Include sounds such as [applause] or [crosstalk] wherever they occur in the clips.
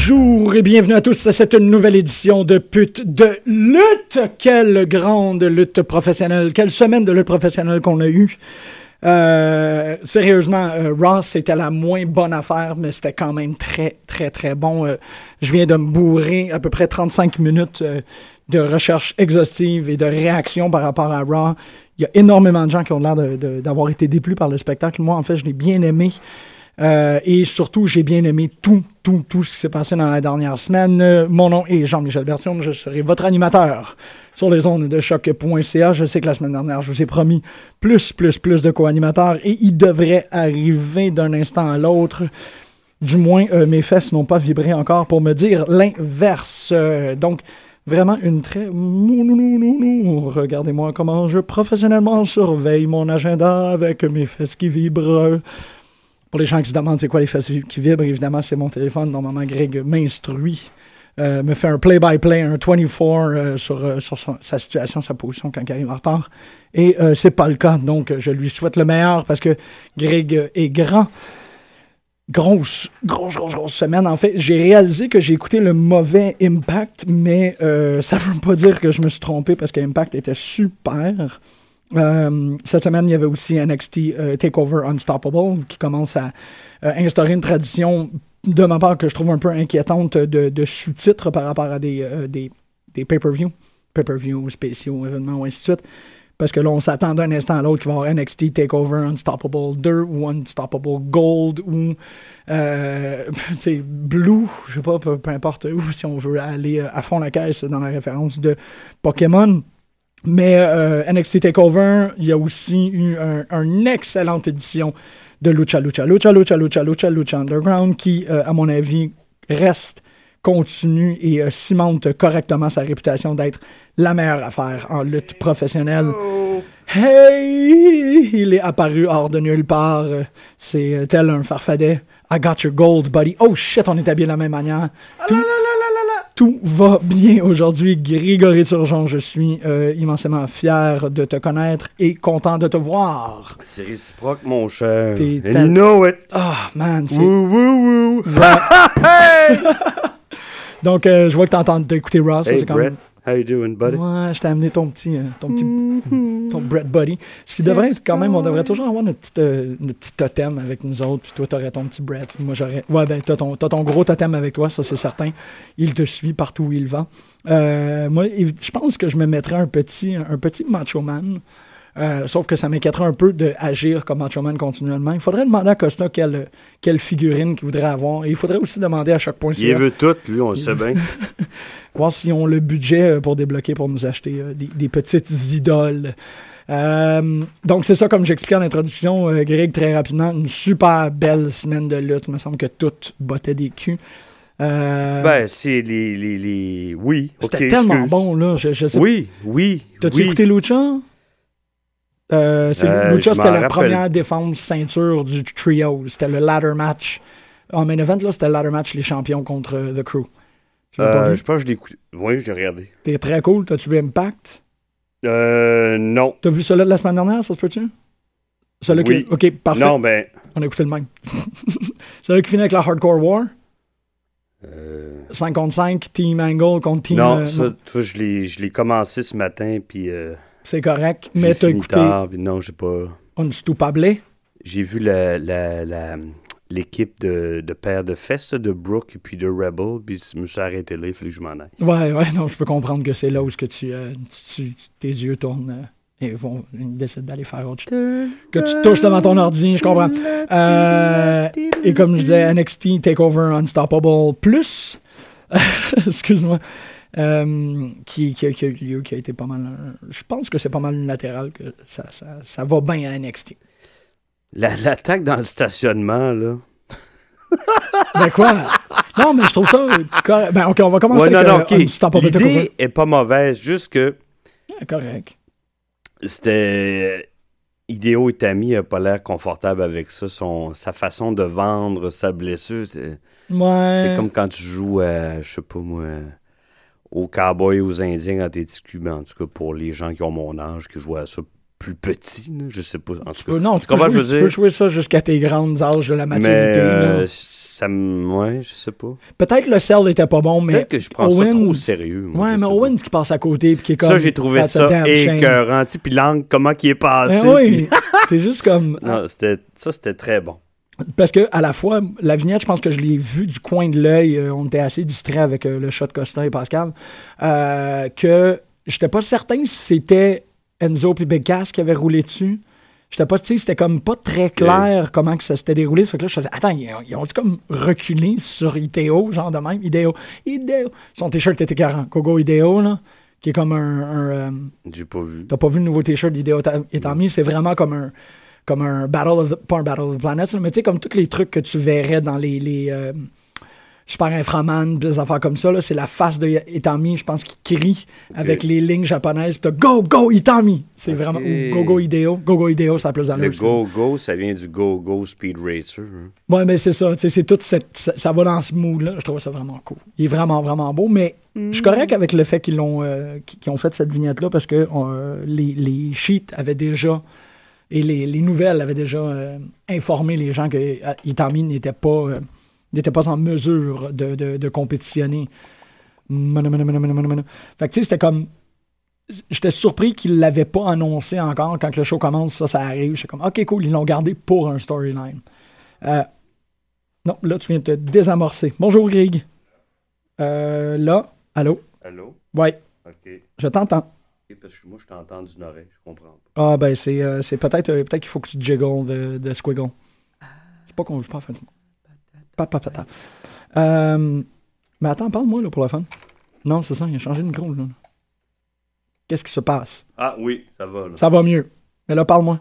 Bonjour et bienvenue à tous à cette nouvelle édition de Pute de lutte. Quelle grande lutte professionnelle, quelle semaine de lutte professionnelle qu'on a eue. Euh, sérieusement, euh, Ross, c'était la moins bonne affaire, mais c'était quand même très, très, très bon. Euh, je viens de me bourrer à peu près 35 minutes euh, de recherche exhaustive et de réaction par rapport à Raw. Il y a énormément de gens qui ont l'air d'avoir été déplu par le spectacle. Moi, en fait, je l'ai bien aimé. Euh, et surtout, j'ai bien aimé tout, tout, tout ce qui s'est passé dans la dernière semaine. Euh, mon nom est Jean-Michel Bertion. Je serai votre animateur sur les ondes de choc.ca. Je sais que la semaine dernière, je vous ai promis plus, plus, plus de co-animateurs et il devrait arriver d'un instant à l'autre. Du moins, euh, mes fesses n'ont pas vibré encore pour me dire l'inverse. Donc, vraiment une très... Regardez-moi comment je professionnellement surveille mon agenda avec mes fesses qui vibrent. Pour les gens qui se demandent c'est quoi les fesses qui vibrent, évidemment, c'est mon téléphone. Normalement, Greg m'instruit, euh, me fait un play-by-play, un 24 euh, sur, euh, sur sa situation, sa position quand il arrive en retard. Et c'est pas le cas. Donc, je lui souhaite le meilleur parce que Greg est grand. Grosse, grosse, grosse, grosse semaine. En fait, j'ai réalisé que j'ai écouté le mauvais Impact, mais ça veut pas dire que je me suis trompé parce que Impact était super. Euh, cette semaine, il y avait aussi NXT euh, Takeover Unstoppable qui commence à euh, instaurer une tradition de ma part que je trouve un peu inquiétante de, sous-titres par rapport à des, des, pay-per-view, pay-per-view spéciaux, événements, ainsi de suite. Parce que là, on s'attend d'un instant à l'autre qu'il va y avoir NXT Takeover Unstoppable 2 ou Unstoppable Gold ou [laughs] Blue, je sais pas, peu, peu importe où, si on veut aller à fond la caisse dans la référence de Pokémon. Mais euh, NXT TakeOver, il y a aussi eu un, une excellente édition de Lucha Lucha Lucha Lucha Lucha Lucha Lucha Underground qui, euh, à mon avis, reste, continue et euh, cimente correctement sa réputation d'être la meilleure affaire en lutte professionnelle. Hey! Il est apparu hors de nulle part. C'est tel un farfadet. I got your gold, buddy. Oh shit, on est habillé de la même manière. Tout, tout va bien aujourd'hui. Grégory Turgeon, je suis euh, immensément fier de te connaître et content de te voir. C'est réciproque, mon cher. T'es And you know it. Ah, man. Woo, woo, woo. [laughs] [laughs] Donc, euh, je vois que t'entends d'écouter Ross. Hey, c'est quand Brett. même... How you doing, buddy? Ouais, je t'ai amené ton petit, euh, ton petit, ton Brett Buddy. Ce qui devrait être quand même, on devrait toujours avoir notre petit, euh, notre petit totem avec nous autres. Puis toi, t'aurais ton petit. Puis moi, j'aurais. Ouais, ben, t'as ton, ton gros totem avec toi, ça, c'est certain. Il te suit partout où il va. Euh, moi, je pense que je me mettrais un petit, un petit Macho Man. Euh, sauf que ça m'inquiéterait un peu d'agir comme Macho Man continuellement. Il faudrait demander à Costa quelle, quelle figurine qu'il voudrait avoir. Et il faudrait aussi demander à chaque point Il veut tout, lui, on le sait bien. [laughs] voir s'ils ont le budget euh, pour débloquer pour nous acheter euh, des, des petites idoles. Euh, donc, c'est ça, comme j'expliquais en introduction, euh, Greg, très rapidement, une super belle semaine de lutte. Il me semble que tout bottait des culs. Euh, Ben, c'est les, les, les... Oui, C'était tellement excuse. bon, là. Je, je sais Oui, oui, T'as-tu oui. écouté Lucha? Euh, Euh, Lucha, c'était la rappelle. première défense ceinture du trio. C'était le ladder match. En main event, là, c'était le ladder match, les champions contre euh, The Crew. Tu l'as pas vu? je pense que je l'ai écouté. Oui, je l'ai regardé. T'es très cool. T'as-tu vu Impact? Euh, non. T'as vu celui de la semaine dernière, ça se peut-tu? Celui Oui. qui... Ok, parfait. Non, ben... On a écouté le même. [laughs] celui qui finit avec la Hardcore War? euh, 5 contre 5, Team Angle contre Team... non, euh, ça, toi, je l'ai je l'ai commencé ce matin, puis euh, c'est correct. j'ai Mais t'as écouté tard, non, j'ai pas... Unstoppable. J'ai vu la, la, la- l'équipe de, de père de fest de Brooke et puis de Rebel, puis je me suis arrêté là, il fallait que je m'en aille. Ouais, ouais, non, je peux comprendre que c'est là où que tu, euh, tu- tu- tes yeux tournent euh, et vont, ils décident d'aller faire autre chose. Que tu touches devant ton ordi, je comprends. Euh, et comme je disais, NXT Takeover Unstoppable Plus, [laughs] excuse-moi, euh, qui, qui, qui a eu lieu, qui a été pas mal. euh, je pense que c'est pas mal unilatéral, que ça, ça, ça va bien à NXT. La- l'attaque dans le stationnement, là. Ben quoi? Non, mais je trouve ça. Ben ok, on va commencer Ouais, non, avec non, euh. L'idée est pas mauvaise, juste que Ouais, correct. c'était. Hideo Itami a pas l'air confortable avec ça. Son, sa façon de vendre sa blessure, c'est Ouais. c'est comme quand tu joues, à, je sais pas moi, aux cowboys, aux indiens quand t'es petit cul. Ben, en tout cas, pour les gens qui ont mon âge, qui jouent à ça plus petit, là, je sais pas. En Tu tout peux- cas, non, tu peux, jouer, je veux tu peux jouer ça jusqu'à tes grandes âges de la mais maturité. là. euh, ça. Ouais, je sais pas. Peut-être le sel était pas bon, mais Peut-être que je prends ça trop au sérieux. moi, Ouais, mais Owens qui passe à côté puis qui est comme. Ça, j'ai trouvé ça écœurant. Puis l'angle, comment qui est passé. Ben oui, puis- [laughs] t'es juste comme. Non, c'était, ça, c'était très bon. Parce que à la fois, la vignette, je pense que je l'ai vue du coin de l'œil. euh, on était assez distrait avec euh, le shot Costa et Pascal. euh, que j'étais pas certain si c'était Enzo puis Big Cass qui avaient roulé dessus. J'étais pas, tu sais, c'était comme pas très clair comment que ça s'était déroulé. Ça fait que là, je faisais, attends, ils ont, ont-tu comme reculé sur Ideo, genre de même? Ideo, Ideo. Son t-shirt était 40. Gogo Ideo, là, qui est comme un. un, euh, J'ai pas vu. T'as pas vu le nouveau t-shirt d'Hideo Itami, c'est vraiment comme un comme un Battle of the, pas un Battle of the Planets, mais tu sais, comme tous les trucs que tu verrais dans les, les euh, Super Inframan, des affaires comme ça, là, c'est la face de Itami, je pense, qui crie avec les lignes japonaises, pis t'as Go, Go, Itami! C'est vraiment, ou Go, Go, Ideo. Go, Go, Ideo, ça a plus Le d'allure. go-go, ça vient du go-go speed racer. hein. Ouais, mais c'est ça, tu sais, c'est tout cette, ça, ça va dans ce mood-là. Je trouve ça vraiment cool. Il est vraiment, vraiment beau, mais je suis correct avec le fait qu'ils l'ont, euh, ont fait cette vignette-là parce que euh, les, les sheets avaient déjà et les, les nouvelles avaient déjà euh, informé les gens que euh, Itami n'était pas, euh, n'était pas en mesure de, de, de compétitionner. Fait que tu sais, c'était comme. J'étais surpris qu'ils ne l'avaient pas annoncé encore. Quand le show commence, ça, ça arrive. J'étais comme, OK, cool, ils l'ont gardé pour un storyline. Non, là, tu viens de te désamorcer. Bonjour, Greg. Euh, là, allô? Allô? Ouais, OK. je t'entends. Parce que moi, je t'entends d'une oreille, je comprends pas. Ah, ben, c'est euh, c'est peut-être euh, peut-être qu'il faut que tu jiggles de, de Squiggle. C'est pas qu'on joue pas en fait. Pas, pas, pas, pas. Euh, mais attends, parle-moi, là, pour la fun. Non, c'est ça, il a changé de micro, là. Qu'est-ce qui se passe? Ah oui, ça va. Là. Ça va mieux. Mais là, parle-moi.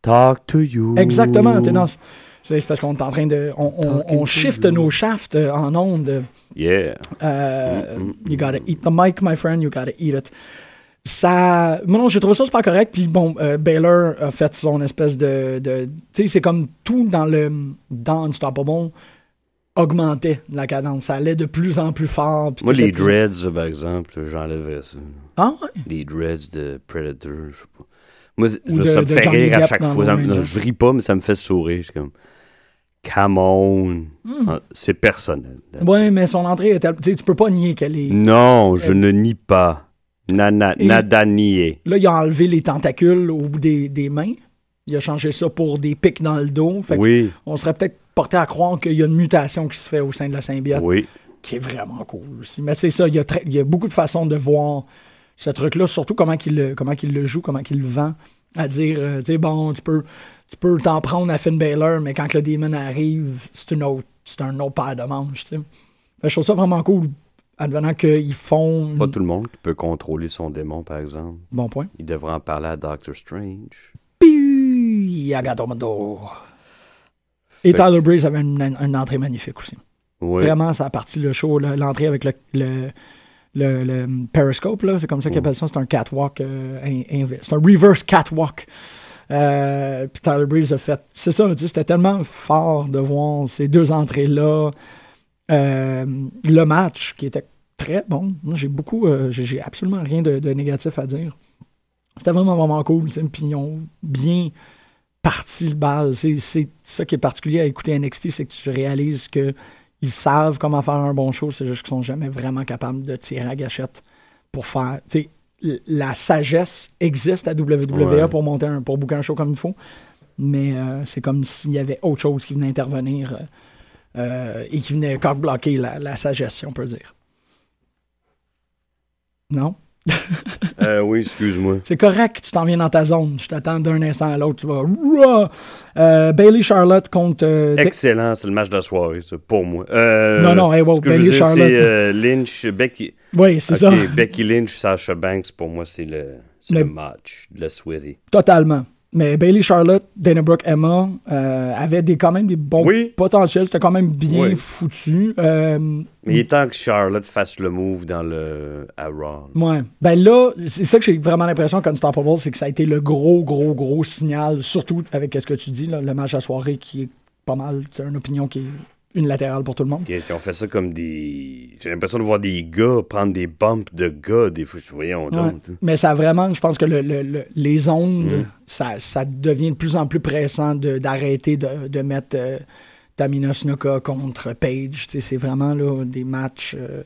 Talk to you. Exactement, t'es dans... ce- C'est parce qu'on est en train de... On, on, shift nos shafts euh, en ondes. Yeah. Euh, Mm, mm, you gotta eat the mic, my friend, you gotta eat it. Ça. Moi, non, j'ai trouvé ça super correct. Puis bon, euh, Baylor a fait son espèce de. de tu sais, c'est comme tout dans le. Dans Unstoppable augmentait la cadence. Ça allait de plus en plus fort. Moi, les plus- dreads, par exemple, j'enlèverais ça. Ah ouais? Les dreads de Predator, je sais pas. Moi, Ou ça de- me de fait Johnny rire à chaque fois. Ça je ris pas, mais ça me fait sourire. Suis comme, come on. Ah, C'est personnel. Hmm. Ouais, mais son entrée est. tel- Tu sais, tu peux pas nier qu'elle est. Non, je ne nie pas. Nana, Et- nada nier. Là, il a enlevé les tentacules au bout des, des mains. Il a changé ça pour des pics dans le dos. Fait Oui, on serait peut-être porté à croire qu'il y a une mutation qui se fait au sein de la symbiote. oui. qui est vraiment cool aussi. Mais c'est ça, il y, a très- il y a beaucoup de façons de voir ce truc-là, surtout comment qu'il le, comment qu'il le joue, comment qu'il le vend, à dire, euh, tu sais, bon, tu peux tu peux t'en prendre à Finn Balor, mais quand le Demon arrive, c'est une autre, c'est un autre paire de manches, tu sais. Je trouve ça vraiment cool, advenant qu'ils font... Pas tout le monde qui peut contrôler son démon, par exemple. Bon point. Il devrait en parler à Doctor Strange. Puis. Et Tyler Breeze avait une, une entrée magnifique aussi. Oui. Vraiment, ça a parti le show, l'entrée avec le, le, le, le periscope, là, c'est comme ça qu'ils Mm. appellent ça, c'est un catwalk, euh, c'est un reverse catwalk. Euh, puis Tyler Breeze a fait, c'est ça, c'était tellement fort de voir ces deux entrées-là. Euh, le match qui était très bon. J'ai beaucoup, euh, j'ai absolument rien de, de négatif à dire. C'était vraiment, vraiment cool, puis ils ont bien parti le bal. C'est c'est ça qui est particulier à écouter NXT, c'est que tu réalises que ils savent comment faire un bon show, c'est juste qu'ils sont jamais vraiment capables de tirer à gâchette pour faire. tu sais, l- la sagesse existe à WWE Ouais. pour monter un, pour booker un show comme il faut, mais euh, c'est comme s'il y avait autre chose qui venait intervenir euh, et qui venait cock-bloquer la, la sagesse, si on peut dire. Non? [laughs] Euh, oui, excuse-moi. C'est correct, tu t'en viens dans ta zone. Je t'attends d'un instant à l'autre. Tu vas. Euh, Bailey Charlotte contre. euh, Excellent, c'est le match de la soirée, ça, pour moi. Euh, Non, non, hey, wow, Bailey Charlotte. C'est euh, Lynch, Becky. Oui, c'est ça. Becky Lynch, Sasha Banks, pour moi, c'est le, Mais- le match de la soirée. Totalement. Mais Bailey Charlotte, Dana Brooke, Emma euh, avaient des, quand même des bons Oui. potentiels. C'était quand même bien Oui. foutu. Euh, Mais il est temps que Charlotte fasse le move dans le à Raw. Ouais. Ben là, c'est ça que j'ai vraiment l'impression qu'Unstoppable, c'est que ça a été le gros, gros, gros signal, surtout avec ce que tu dis, là, le match à soirée qui est pas mal, c'est une opinion qui est unilatérale pour tout le monde. Ils ils ont fait ça comme des. J'ai l'impression de voir des gars prendre des bumps de gars, des fois. Voyons Ouais. donc. Mais ça vraiment, je pense que le- le- le- les ondes, Mhm. ça, ça devient de plus en plus pressant d'arrêter de, de mettre euh, Tamina Snuka contre sais, C'est vraiment là, des matchs euh,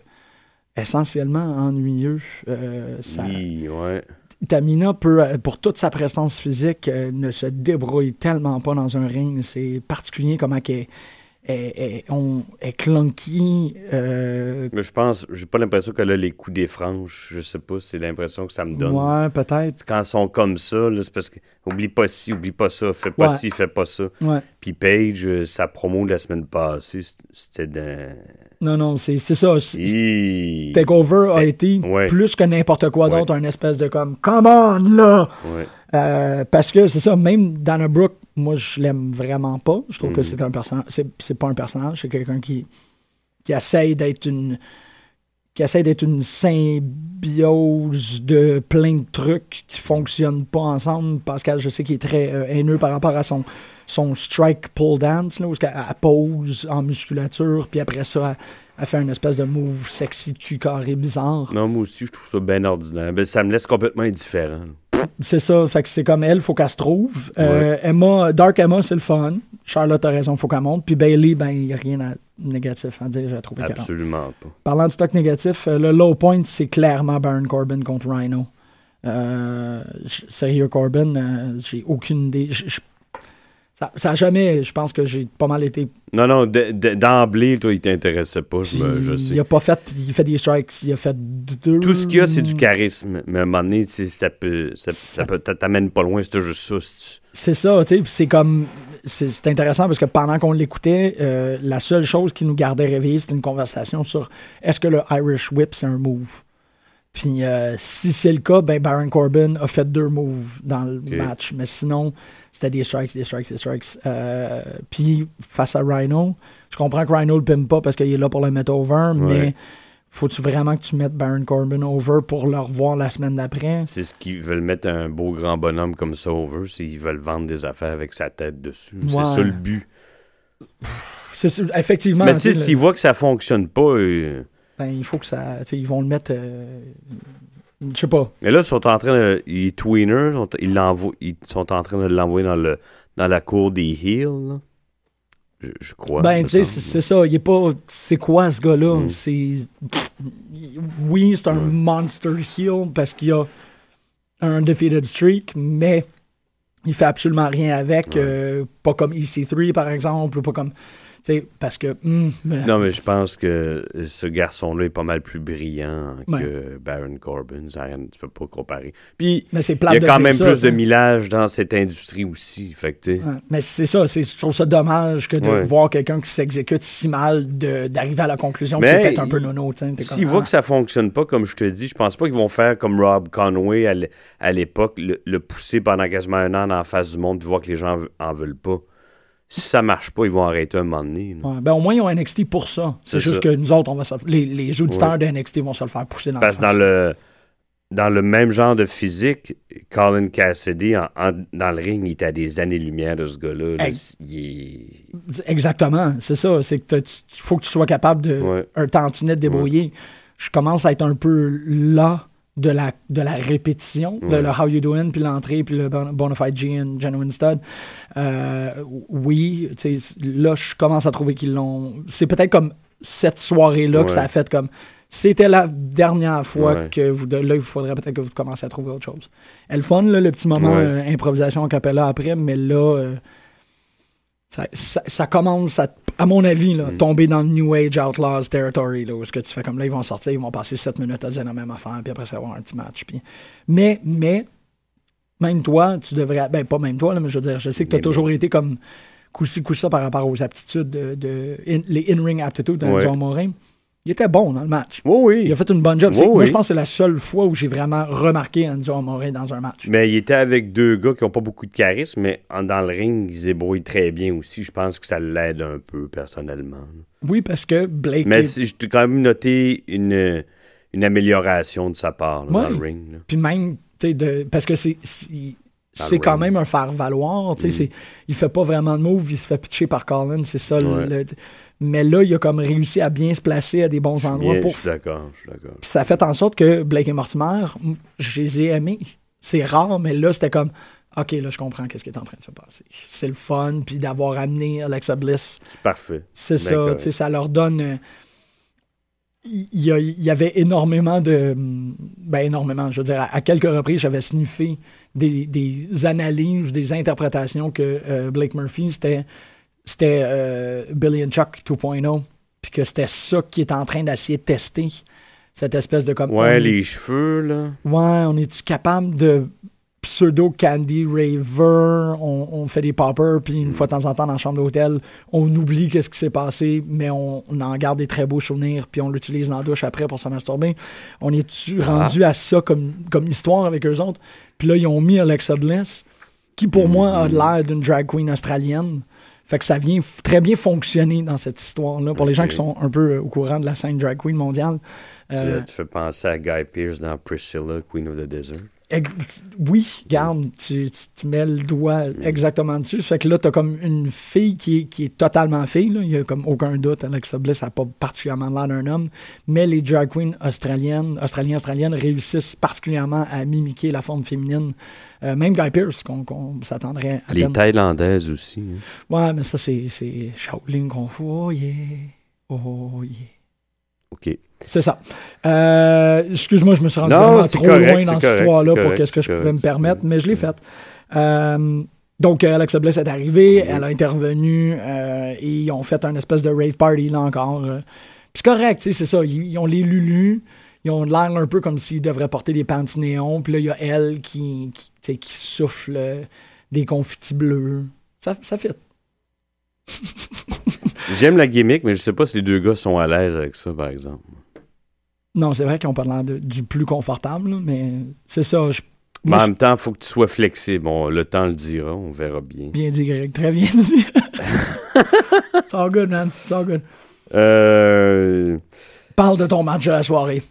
essentiellement ennuyeux. Euh, ça- Oui, ouais. Tamina peut, euh, pour toute sa prestance physique, euh, ne se débrouille tellement pas dans un ring. C'est particulier comment qu'elle est, est- est- on- est clunky. euh, Mais je pense, j'ai pas l'impression qu'elle a les coups des franges. Je sais pas, c'est l'impression que ça me donne. ouais, peut-être. Quand ils sont comme ça, là, c'est parce que. Oublie pas ci, oublie pas ça, fais pas Ouais. ci, fais pas ça. Ouais. Puis Paige, euh, sa promo de la semaine passée, c'était d'un. Non, non, c'est ça. Takeover a été ouais. plus que n'importe quoi d'autre, un espèce de comme Come on là! Euh, parce que c'est ça, même Dana Brooke, moi je l'aime vraiment pas. Je trouve que Mhm. c'est un personnage. C'est c'est pas un personnage, c'est quelqu'un qui, qui essaye d'être une. qui essaie d'être une symbiose de plein de trucs qui fonctionnent pas ensemble. Pascal, je sais qu'il est très euh, haineux par rapport à son, son strike pull dance, là, où elle, elle pose en musculature, puis après ça, elle, elle fait une espèce de move sexy cul carré bizarre. Non, moi aussi, je trouve ça bien ordinaire. Ben, ça me laisse complètement indifférent. C'est ça, fait que c'est comme elle, faut qu'elle se trouve. Euh, Emma, Dark Emma, c'est le fun. Charlotte a raison, faut qu'elle monte. Puis Bailey, ben, il n'y a rien de négatif à dire, j'ai trouvé Absolument pas. Parlant de stock négatif, euh, le low point, c'est clairement Baron Corbin contre Rhino. Euh, sérieux, Corbin, euh, j'ai aucune idée. Ça, ça a jamais, je pense que j'ai pas mal été. Non, non, d'emblée, toi, il t'intéressait pas, je, me- je il sais. a pas fait, il fait des strikes, il a fait deux. Tout ce qu'il y a, c'est du charisme. Mais à un moment donné, sais, ça peut. Ça, ça peut t'amène pas loin, c'est juste ça. c'est- C'est ça, tu sais, puis c'est comme. C'est c'est intéressant parce que pendant qu'on l'écoutait, euh, la seule chose qui nous gardait réveillés, c'était une conversation sur est-ce que le Irish Whip, c'est un move? Puis euh, si c'est le cas, ben Baron Corbin a fait deux moves dans le match. Mais sinon, c'était des strikes, des strikes, des strikes. Euh, puis face à Rhino, je comprends que Rhino le pime pas parce qu'il est là pour le mettre over, mais faut-tu vraiment que tu mettes Baron Corbin over pour le revoir la semaine d'après? C'est ce qu'ils veulent mettre un beau grand bonhomme comme ça over, qu'ils veulent vendre des affaires avec sa tête dessus. Ouais. C'est ça le but. C'est effectivement. Mais tu sais, tu sais, s'ils voient que ça fonctionne pas, euh, Ben, il faut que ça. Ils vont le mettre. euh, je sais pas. mais là, ils sont en train de. Ils tweener, sont- ils, ils sont en train de l'envoyer dans, le, dans la cour des Hills. Je, je crois. ben, tu sais, c'est ça. Il est pas. C'est quoi ce gars-là? Mm. C'est. Oui, c'est un monster heel parce qu'il a un undefeated streak, mais il fait absolument rien avec. Euh, pas comme EC3, par exemple, ou pas comme. Sais, parce que. mais- Non, mais je pense que ce garçon-là est pas mal plus brillant Ouais. que Baron Corbin. Ça, tu peux pas comparer. Puis, mais il y a quand même ça, plus de millage dans cette industrie aussi. Fait que, Ouais, Mais c'est ça, c'est- je trouve ça dommage que de Ouais. voir quelqu'un qui s'exécute si mal d'arriver à la conclusion que c'est peut-être un peu nono. S'ils voient ah. que ça fonctionne pas, comme je te dis, je pense pas qu'ils vont faire comme Rob Conway à l'é- à l'époque, le, le pousser pendant quasiment un an en face du monde, puis voir que les gens en veulent pas. Si ça marche pas, ils vont arrêter un moment donné. Ouais, ben au moins, ils ont NXT pour ça. C'est juste ça. que nous autres, on va se- les, les auditeurs Ouais. de NXT vont se le faire pousser dans Parce la dans le, dans le même genre de physique, Colin Cassidy, en- en- dans le ring, il était à des années-lumière de ce gars-là. est- Exactement, c'est ça. C'est que il faut que tu sois capable de Ouais. un tantinet de débrouiller. Je commence à être un peu là de la, de la répétition. Le- Ouais. Le, How You Doing, puis l'entrée, puis le Bon- Bonafide G and Genuine Stud. Euh, oui, là, je commence à trouver qu'ils l'ont... C'est peut-être comme cette soirée-là que ça a fait comme... C'était la dernière fois Ouais. que vous... Là, il faudrait peut-être que vous commenciez à trouver autre chose. Elle le fun, là, le petit moment euh, improvisation en capella après, mais là... euh, ça, ça- ça commence à, à mon avis, là, Mm. tomber dans le New Age Outlaws territory, là, où est-ce que tu fais comme là, ils vont sortir, ils vont passer 7 minutes à dire la même affaire, puis après ça, avoir un petit match. Puis... Mais, mais, même toi, tu devrais. Ben, pas même toi, là, mais je veux dire, je sais que tu as toujours été comme coup-ci, coup-ça par rapport aux aptitudes, de, de- in- les in-ring aptitudes Ouais. d'Enzo Morin. Il était bon dans le match. Oui, oui. Il a fait une bonne job. Oui, Moi, oui. je pense que c'est la seule fois où j'ai vraiment remarqué Enzo Amore dans un match. Mais il était avec deux gars qui n'ont pas beaucoup de charisme, mais dans le ring, ils se débrouillent très bien aussi. Je pense que ça l'aide un peu, personnellement. Oui, parce que Blake. Mais est- j'ai quand même noté une, une amélioration de sa part là, dans le ring. là. Puis même, tu sais, de- parce que c'est. c'est- quand même un faire-valoir. Mm. Il fait pas vraiment de move, il se fait pitcher par Collins, c'est ça. le- mais là, il a comme réussi à bien se placer à des bons endroits. Bien, pour... Je suis d'accord, je suis d'accord. Puis ça a fait en sorte que Blake et Mortimer, je les ai aimés. C'est rare, mais là, c'était comme. OK, là, je comprends qu'est-ce qui est en train de se passer. C'est le fun, puis d'avoir amené Alexa Bliss C'est parfait. C'est ça, tu sais, ça leur donne. euh, Il y, a- il y avait énormément de. Ben, énormément, je veux dire, à, à quelques reprises, j'avais sniffé des, des analyses, des interprétations que euh, Blake Murphy, c'était c'était euh, Billy and Chuck 2.0, puis que c'était ça qui est en train d'essayer de tester. Cette espèce de comme. Ouais, est- les cheveux, là. Ouais, on est-tu capable de pseudo Candy Raver, on, on fait des poppers, puis une fois de temps en temps dans la chambre d'hôtel, on oublie qu'est-ce qui s'est passé, mais on, on en garde des très beaux souvenirs, puis on l'utilise dans la douche après pour se masturber. On est-tu Ah. rendu à ça comme, comme histoire avec eux autres? Puis là, ils ont mis Alexa Bliss, qui pour moi a l'air d'une drag queen australienne. Fait que ça vient très bien fonctionner dans cette histoire-là. Pour les gens qui sont un peu euh, au courant de la scène drag queen mondiale, euh, Tu fais penser à Guy Pearce dans Priscilla, Queen of the Desert? Oui, garde, tu, tu, tu mets le doigt exactement dessus. Ça fait que là, tu as comme une fille qui est, qui est totalement fille. là. Il n'y a comme aucun doute. Alexa Bliss n'a pas particulièrement l'air d'un homme. Mais les drag queens australiennes, australiennes, australiennes réussissent particulièrement à mimiquer la forme féminine. Euh, même Guy Pearce, qu'on s'attendrait à Les peine. Thaïlandaises aussi. hein. Ouais, mais ça, c'est c'est Shaolin Kung Fu. Oh yeah. Oh yeah. OK. C'est ça. Euh, Excuse-moi, je me suis rendu Non, vraiment trop correct, loin dans cette histoire-là pour correct, ce que je pouvais me permettre, mais je l'ai Ouais. faite. Euh, donc, euh, Alexa Bliss est arrivée, Oui. elle a intervenu euh, et ils ont fait un espèce de rave party là encore. Puis c'est correct, c'est ça. Ils, ils ont les lulus, ils ont l'air un peu comme s'ils devraient porter des pants néons. Puis là, il y a elle qui, qui, qui souffle des confitis bleus. Ça, ça fait. [laughs] J'aime la gimmick, mais je sais pas si les deux gars sont à l'aise avec ça, par exemple. Non, c'est vrai pas l'air de- du plus confortable, là, mais c'est ça. je- Mais en même temps, il faut que tu sois flexible. Bon, le temps le dira, on verra bien. Bien dit, Greg. Très bien dit. [laughs] It's all good, man. It's all good. Euh, Parle de ton match de la soirée.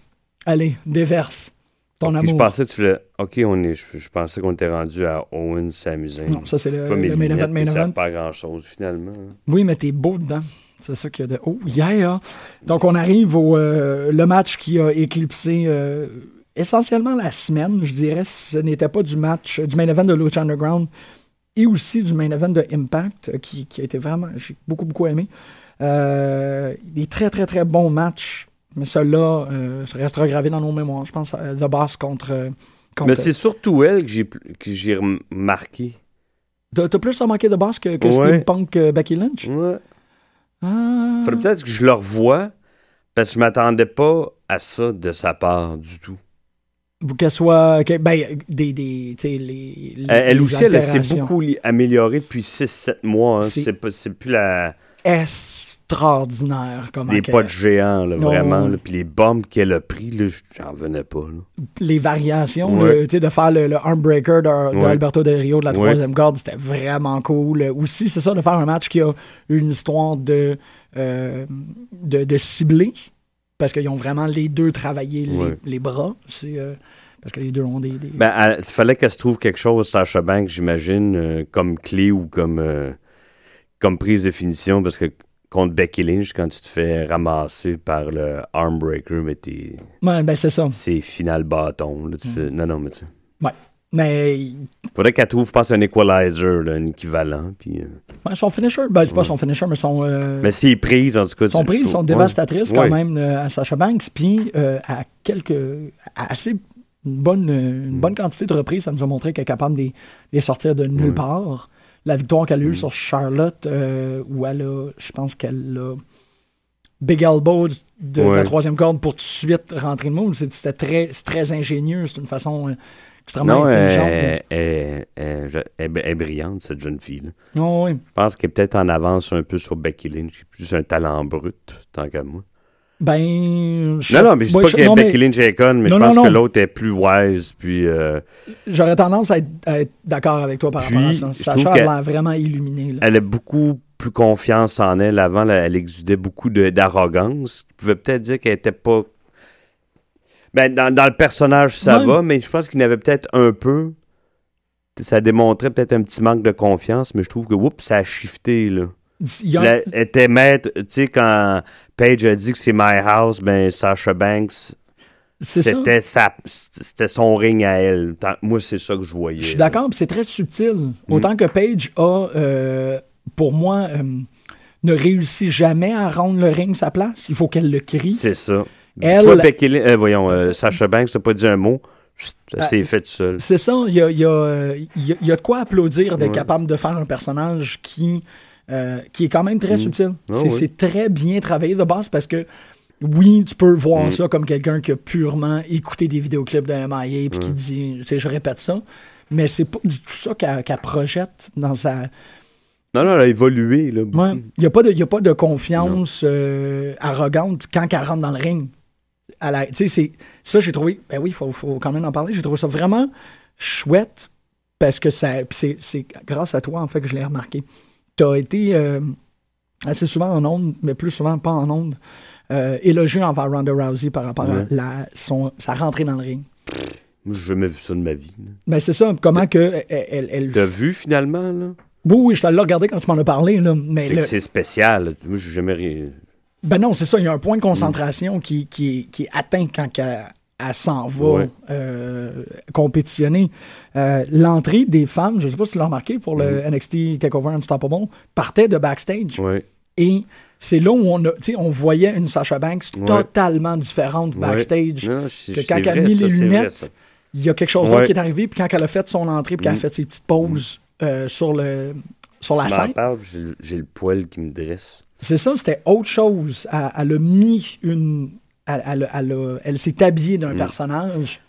Allez, déverse ton amour. je pensais que tu l'as. Ok, on est. Je, je pensais qu'on était rendu à Owen s'amuser. Non, ça, c'est le, le main event, ça pas grand chose finalement. Oui, mais t'es beau dedans. C'est ça qu'il y a de. Oh, yeah! Donc, on arrive au euh, le match qui a éclipsé euh, essentiellement la semaine, je dirais. Ce n'était pas du match, du main event de Lucha Underground et aussi du main event de Impact, euh, qui, qui a été vraiment. J'ai beaucoup, beaucoup aimé. Euh, des très, très, très bons matchs. Mais celui-là, euh, ça restera gravé dans nos mémoires. Je pense à The Boss contre. contre Mais c'est surtout elle que j'ai remarqué. T'as plus remarqué The Boss que, que Ouais. Steampunk Becky Lynch? Ouais. Ah. Faudrait peut-être que je le revoie parce que je m'attendais pas à ça de sa part du tout. Ou qu'elle soit. que- ben, des. des les, les- Elle, aussi, elle s'est beaucoup li- améliorée depuis 6-7 mois. hein. C'est- C'est pas- c'est plus la. Extraordinaire. Des que- pas de géant, là, Non. vraiment. là. Puis les bombes qu'elle a pris, j'en venais pas. là. Les variations, Ouais. le- tu sais, de faire le, le armbreaker de, de Ouais. Del Rio de la troisième corde, c'était vraiment cool. Aussi, c'est ça, de faire un match qui a une histoire de, euh, de, parce qu'ils ont vraiment les deux travaillé les, Ouais. les bras. C'est. euh, parce que les deux ont des. des- Ben, il fallait qu'elle se trouve quelque chose, Sasha Banks, j'imagine, euh, comme clé ou comme, euh, comme prise de finition, parce que contre Becky Lynch, quand tu te fais ramasser par le armbreaker, mais t'es- Ouais, ben, c'est ça. c'est final bâton. là, tu Mm. fais- Non, non, mais tu sais. Mais Faudrait qu'elle trouve, je pense, un equalizer, là, un équivalent. Puis, euh, ouais, son finisher, ben, c'est pas Ouais. son finisher, mais son. euh, Mais c'est prise, en tout cas. Son ils sont dévastatrices ouais. quand Ouais. même euh, à Sasha Banks. Puis euh, à quelques. à assez une bonne, une bonne quantité de reprises, ça nous a montré qu'elle est capable de les- sortir de nulle Ouais. part. La victoire qu'elle a eue Mm. sur Charlotte, euh, où elle a, je pense qu'elle a Big Elbow de Ouais. la troisième corde pour tout de suite rentrer le moule. C'était très, très ingénieux. C'est une façon euh, extrêmement Non, intelligente. elle, elle- elle- elle- elle- elle est brillante, cette jeune fille. Oh, oui. Je pense qu'elle est peut-être en avance un peu sur Becky Lynch, qui est plus un talent brut, tant qu'à moi. Ben. je- Non, non, mais je dis pas je- que non, mais Becky Lynch est conne, mais Non, je pense non, que l'autre est plus wise, puis... euh, J'aurais tendance à être, d'accord avec toi par rapport à ça. Sacha vraiment illuminé. Là. elle a beaucoup plus confiance en elle. Avant, là, elle exudait beaucoup d'arrogance, ce qui pouvait peut-être dire qu'elle était pas... Ben, dans, dans le personnage, ça va, mais je pense qu'il y en avait peut-être un peu... Ça démontrait peut-être un petit manque de confiance, mais je trouve que, oups, ça a shifté, là. Était maître, tu sais, quand Paige a dit que c'est My House, ben, Sasha Banks, c'est c'était sa- c'était son ring à elle. Moi, c'est ça que je voyais. Je suis d'accord, c'est très subtil. Mm. Autant que Paige a, euh, pour moi, euh, ne réussit jamais à rendre le ring sa place. Il faut qu'elle le crie. C'est ça. Elle- Toi, Becky Lynch- euh, voyons, Sasha Banks n'a pas dit un mot? Ça Ah, fait tout seul. C'est ça, il y a, y a, y a- il y a de quoi applaudir d'être Ouais. capable de faire un personnage qui, euh, qui est quand même très Mm. subtil. Ah c'est oui. très bien travaillé de base parce que oui, tu peux voir Mm. ça comme quelqu'un qui a purement écouté des vidéoclips de MIA puis qui Ouais. dit, tu sais, je répète ça, mais c'est pas du tout ça qu'elle projette dans sa, Non, non, elle a évolué. Là, beaucoup. Ouais. Il n'y a, pas de- y a pas de confiance euh, arrogante quand elle rentre dans le ring. Tu sais, ça, j'ai trouvé. Ben oui, il faut, faut quand même en parler. J'ai trouvé ça vraiment chouette parce que ça. c'est grâce à toi, en fait, que je l'ai remarqué. Tu as été euh, assez souvent en onde, mais plus souvent pas en onde, euh, élogieux envers Ronda Rousey par rapport Ouais. à la, son, sa rentrée dans le ring. Moi, j'ai jamais vu ça de ma vie. là. Ben c'est ça, comment que elle, elle, elle- T'as vu finalement, là? Oui, oui, je t'allais regarder quand tu m'en as parlé, là, mais C'est le- que c'est spécial. Moi, j'ai jamais rien. Ben non, c'est ça. Il y a un point de concentration qui, qui, qui est atteint quand elle, elle s'en va Ouais. euh, compétitionner. Euh, L'entrée des femmes, je ne sais pas si tu l'as remarqué, pour le NXT TakeOver Unstoppable, partait de backstage. Ouais. Et c'est là où on, a, on voyait une Sasha Banks Ouais. totalement différente backstage. Non, Que quand elle a mis ça, les lunettes. Il y a quelque chose d'autre qui est arrivé. Puis quand elle a fait son entrée, puis qu'elle a Mm. fait ses petites pauses euh, sur, le, sur la scène, j'ai le- j'ai le poil qui me dresse. C'est ça, c'était autre chose. Elle, elle a mis une. Elle, elle, elle a- elle s'est habillée d'un Mm. personnage.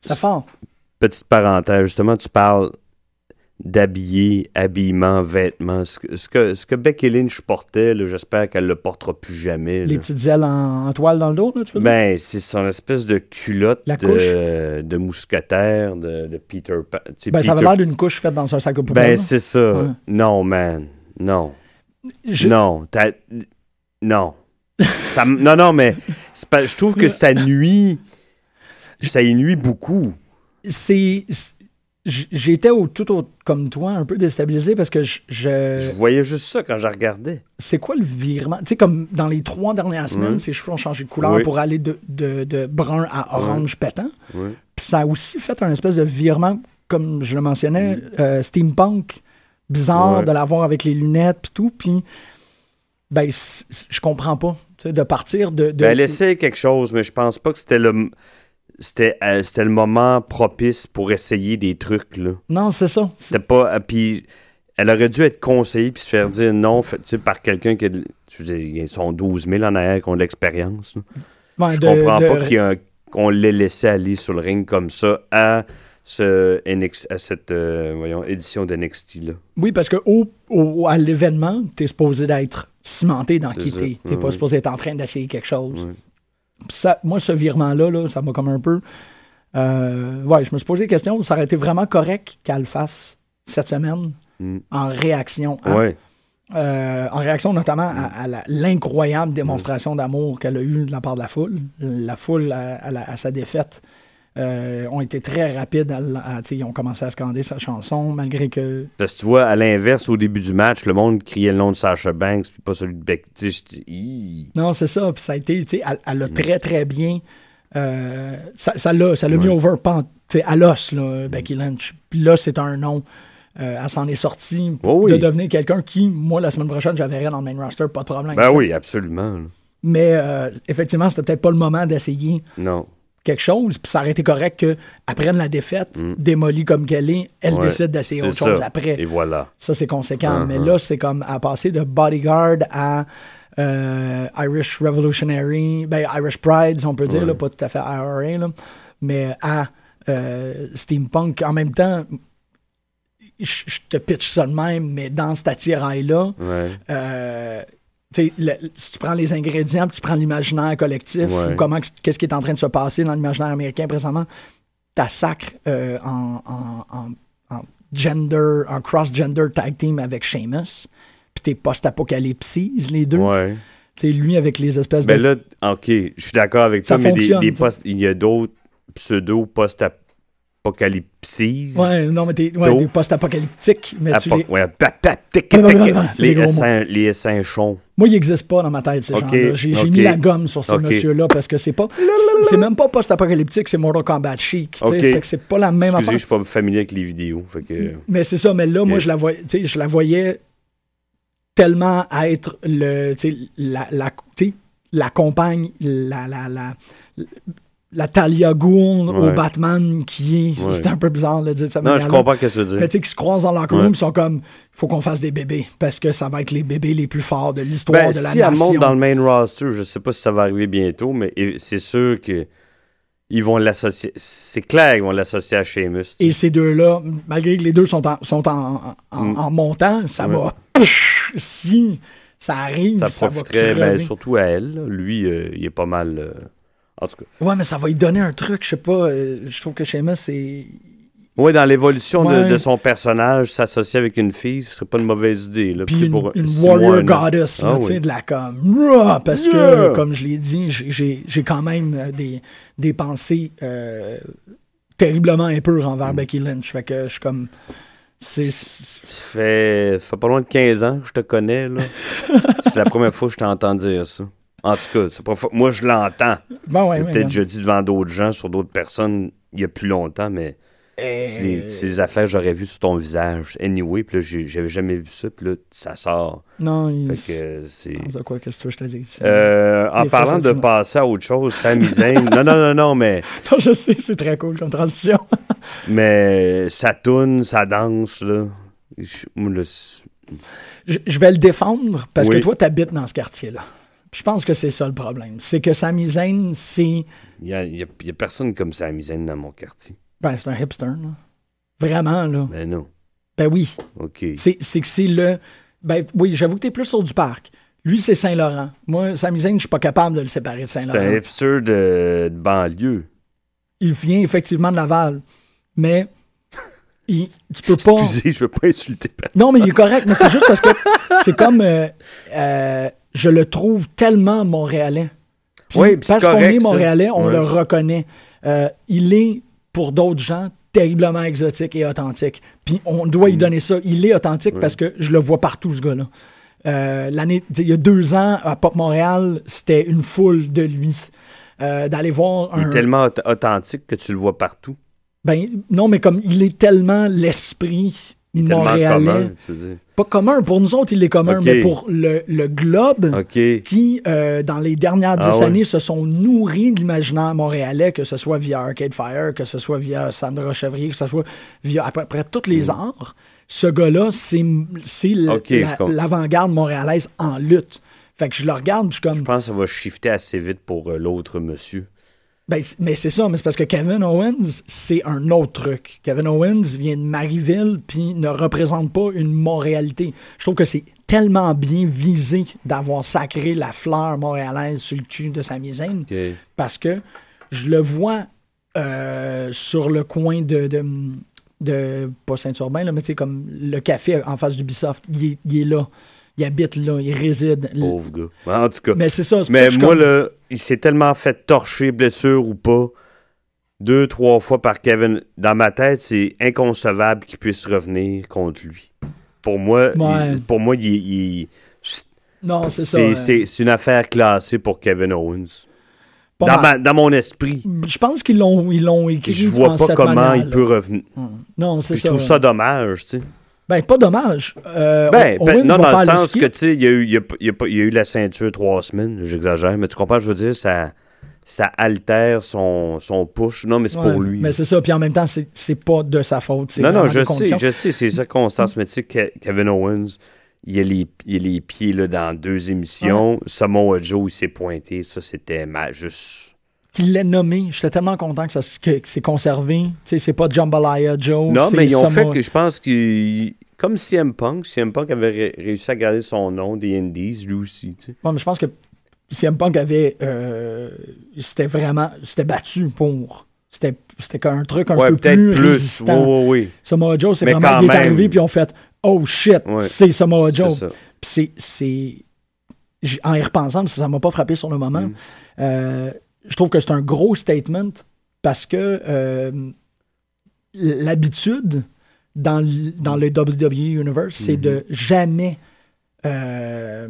C'est fort. Petite parenthèse, justement, tu parles d'habiller, habillement, vêtements. Ce que, ce que, ce que Becky Lynch portait, j'espère qu'elle le portera plus jamais. Les petites ailes en, en toile dans le dos, là, tu veux? Ben, c'est son espèce de culotte La de, de mousquetaire, de, de Peter Pan. Ben, ça avait l'air d'une couche faite dans un sac de poubelle. Ben, c'est ça. Ouais. Non, man. Non. Je- Non. t'as- Non. Ça non, non, mais pas- je trouve que ça nuit. Ça y nuit beaucoup. C'est. J'étais au, tout au- comme toi, un peu déstabilisé parce que je. je- Je voyais juste ça quand je regardais. c'est quoi le virement? Tu sais, comme dans les trois dernières semaines, Ouais. ses cheveux ont changé de couleur Oui. pour aller de, de- de brun à orange pétant. Puis ça a aussi fait un espèce de virement, comme je le mentionnais, euh, steampunk, bizarre de l'avoir avec les lunettes puis tout. Puis, ben, je comprends pas. De partir de. de- Ben, elle essaie quelque chose, mais je pense pas que c'était le. C'était, euh, c'était le moment propice pour essayer des trucs, là. Non, c'est ça. C'était pas. euh, Puis elle aurait dû être conseillée puis se faire dire non fait, par quelqu'un qui a. dire, ils sont 12 000 en arrière qui ont de l'expérience. Je de- comprends de- pas qu'on l'ait laissé aller sur le ring comme ça à, ce à cette euh, voyons, édition de NXT. Là. Oui, parce que au, au- à l'événement, t'es supposé d'être cimenté dans qui t'es. T'es pas supposé être en train d'essayer quelque chose. Ça, moi, ce virement-là, là, ça m'a comme un peu. euh, ouais, je me suis posé des questions. Ça aurait été vraiment correct qu'elle le fasse cette semaine Mm. en réaction à. Ouais. Euh, en réaction notamment à, à la- l'incroyable démonstration d'amour qu'elle a eue de la part de la foule. La foule, à, à la- à sa défaite, euh, ont été très rapides. À, à- ils ont commencé à scander sa chanson, malgré que. Parce que tu vois, à l'inverse, au début du match, le monde criait le nom de Sasha Banks puis pas celui de Hi. Non, c'est ça. Puis ça a été, elle, elle a très, très bien. euh, ça l'a ça l'a mis Ouais. over pan- tu sais, à l'os, là, Becky Lynch. Puis là, c'est un nom. Euh, elle s'en est sortie Oh oui. de devenir quelqu'un qui, moi, la semaine prochaine, j'avais dans le main roster, pas de problème. Ben oui, absolument. Mais effectivement, c'était peut-être pas le moment d'essayer Non. Quelque chose, puis ça aurait été correct qu'elle prenne la défaite, démolie comme qu'elle est, elle Mm. Ouais, décide d'essayer autre chose après. Et voilà. Ça, c'est conséquent. Uh-huh. Mais là, c'est comme à passer de bodyguard à euh, Irish Revolutionary, ben Irish Pride, si on peut dire, Ouais. là, pas tout à fait IRA, là, mais à euh, Steampunk. En même temps, je te pitch ça de même, mais dans cette attirail-là, Ouais. euh, le- si tu prends les ingrédients, puis tu prends l'imaginaire collectif, Ouais. ou comment qu'est-ce qui est en train de se passer dans l'imaginaire américain présentement, ta sacre euh, en, en- en- en gender, en cross-gender tag team avec Sheamus, puis t'es post-apocalypses, les deux. Ouais. Tu sais, lui avec les espèces Ben de... là, ok, je suis d'accord avec Ça toi, mais des, fonctionne, des ça. post- il y a d'autres pseudo post-apocalypses. Ouais, non, mais t'es ouais, D'eau. des post-apocalyptiques, mais tu Apo- les... ouais, les mots. essaims- les essinchons. Moi, il n'existe pas dans ma tête, ces gens-là. J'ai mis la gomme sur ces Ok. messieurs-là parce que c'est pas. C'est même pas post-apocalyptique, c'est Mortal Kombat chic. tu sais, Ok. C'est pas la même Excusez, affaire. je suis pas familier avec les vidéos. Fait que... Mais c'est ça, mais là, moi, je la sais, je la voyais tellement être le, la, la, la compagne, la, la, la, la Talia Ghul au Ouais. Batman qui est. Ouais. C'est un peu bizarre de dire cette Non, je comprends ce que tu veux dire. Mais tu sais, qui se croisent dans Ouais. room, ils sont comme, il faut qu'on fasse des bébés, parce que ça va être les bébés les plus forts de l'histoire Ben, de la si elle nation. monte dans le main roster, je sais pas si ça va arriver bientôt, mais c'est sûr que ils vont l'associer. C'est clair qu'ils vont l'associer à Sheamus. Et ces deux-là, malgré que les deux sont en, sont en, en, Mm. en montant, ça Ouais. va. Si ça arrive, ça, ça va ben, crever. surtout à elle. Lui, euh, il est pas mal. euh, En tout cas. Ouais, mais ça va lui donner un truc, je sais pas. euh, je trouve que Sheamus, c'est. Oui, dans l'évolution de- Ouais. de, son personnage, s'associer avec une fille, ce serait pas une mauvaise idée. Là. Puis une, pour une warrior un goddess, là, Ah tu sais, oui. de la comme. Parce que, comme je l'ai dit, j'ai- quand même euh, des, des pensées euh, terriblement impures envers Mm. Becky Lynch. Fait que je suis comme. C'est. Ça fait, pas loin de 15 ans que je te connais. là. [laughs] c'est la première fois que je t'entends dire ça. En tout cas, c'est fois- moi je l'entends. Bon, ouais, Peut-être déjà dit devant d'autres gens, sur d'autres personnes, il y a plus longtemps, mais Euh, c'est des affaires que j'aurais vues sur ton visage. Anyway, puis là, j'avais jamais vu ça, puis là, ça sort. Non, il. Fait que c'est... Quoi, qu'est-ce que je te dise? Euh, en parlant de passer à autre chose, Sami Zayn, non, non, non, non, mais, [laughs] Non, je sais, c'est très cool comme transition. [laughs] mais ça tourne, ça danse, là. Je, moi, là, c'est- je, je vais le défendre parce Oui. que toi, tu habites dans ce quartier-là. Je pense que c'est ça le problème. C'est que Sami Zayn, c'est. il y a, y a- il y a personne comme Sami Zayn dans mon quartier. Ben, c'est un hipster, là. Vraiment, là. Ben non. Ben oui. OK. C'est que c'est le. Ben oui, j'avoue que t'es plus sur du parc. Lui, c'est Saint-Laurent. Moi, Sami Zayn, je suis pas capable de le séparer de C'est un Saint-Laurent. hipster de, de banlieue. Il vient effectivement de Laval. Mais. il- tu peux pas. Excusez, je veux pas insulter personne. Non, mais il est correct, mais c'est juste parce que c'est comme. euh, euh, je le trouve tellement montréalais. Puis Oui, parce qu'on est ça. montréalais, on Ouais. le reconnaît. Euh, il est, pour d'autres gens, terriblement exotique et authentique. Puis on doit Mm. y donner ça. Il est authentique parce que je le vois partout, ce gars-là. Euh, l'année, il y a deux ans, à Pop Montréal, c'était une foule de lui. Euh, D'aller voir Il est tellement auth- authentique que tu le vois partout. Ben, non, mais comme il est tellement l'esprit Il est tellement montréalais. commun, tu. Pas commun. Pour nous autres, il est commun, mais pour le, le globe qui, euh, dans les dernières dix Ah ouais. années, se sont nourris de l'imaginaire montréalais, que ce soit via Arcade Fire, que ce soit via Sandra Chevrier, que ce soit via à peu près tous les arts. Ce gars-là, c'est la- l'avant-garde montréalaise en lutte. Fait que je le regarde, puis je suis comme. Je pense que ça va shifter assez vite pour euh, l'autre monsieur. Ben, mais c'est ça, mais c'est parce que Kevin Owens, c'est un autre truc. Kevin Owens vient de Marieville puis ne représente pas une Montréalité. Je trouve que c'est tellement bien visé d'avoir sacré la fleur montréalaise sur le cul de Sami Zayn OK. parce que je le vois euh, sur le coin de, de, de- pas Saint-Urbain, là, mais tu sais, comme le café en face d'Ubisoft. Il est, il est là. Il habite là, il réside. Pauvre gars. En tout cas. Mais c'est ça. ça Mais moi, comme- là, il s'est tellement fait torcher, blessure ou pas, deux, trois fois par Kevin. Dans ma tête, c'est inconcevable qu'il puisse revenir contre lui. Pour moi, Ouais. il- pour moi, il, il- Non, c'est ça. c'est euh, c'est- une affaire classée pour Kevin Owens. Dans, mal. ma- dans mon esprit. Je pense qu'ils l'ont ils l'ont écrit Je vois pas comment manière, il peut revenir. Non, c'est Puis Je ça. trouve ça dommage, tu sais. Ben, pas dommage. Euh, Ben, ben, non, dans le sens que, tu sais, il y, a eu- y y y a la ceinture trois semaines, j'exagère, mais tu comprends, je veux dire, ça, ça altère son, son push. Non, mais c'est Ouais, pour lui. Mais c'est ça, puis en même temps, c'est pas de sa faute. Non, non, je sais, je sais, c'est circonstances, mais tu sais, Ke- Kevin Owens, il a les, il a les pieds là, dans deux émissions. Samoa Joe, il s'est pointé, ça, c'était juste... Qu'il l'ait nommé, j'étais tellement content que ça que, que c'est conservé. Tu sais, c'est pas Jambalaya Joe. Non, mais ils ont Samoa- fait que je pense qu'ils comme CM Punk. CM Punk avait ré- réussi à garder son nom des Indies, lui aussi. tu sais. Ouais, mais je pense que CM Punk avait. euh, c'était vraiment. C'était battu pour. C'était comme un truc un Ouais, peu plus, plus. résistant. Oui, oui, oui. Samoa Joe, c'est vraiment. quand Il est même. arrivé, puis on fait Oh shit, Ouais. c'est Samoa Joe. Puis c'est. En y repensant, ça m'a pas frappé sur le moment. Mm. Euh, je trouve que c'est un gros statement parce que euh, l'habitude dans, l- dans le WWE Universe, c'est Mhm. de jamais. euh,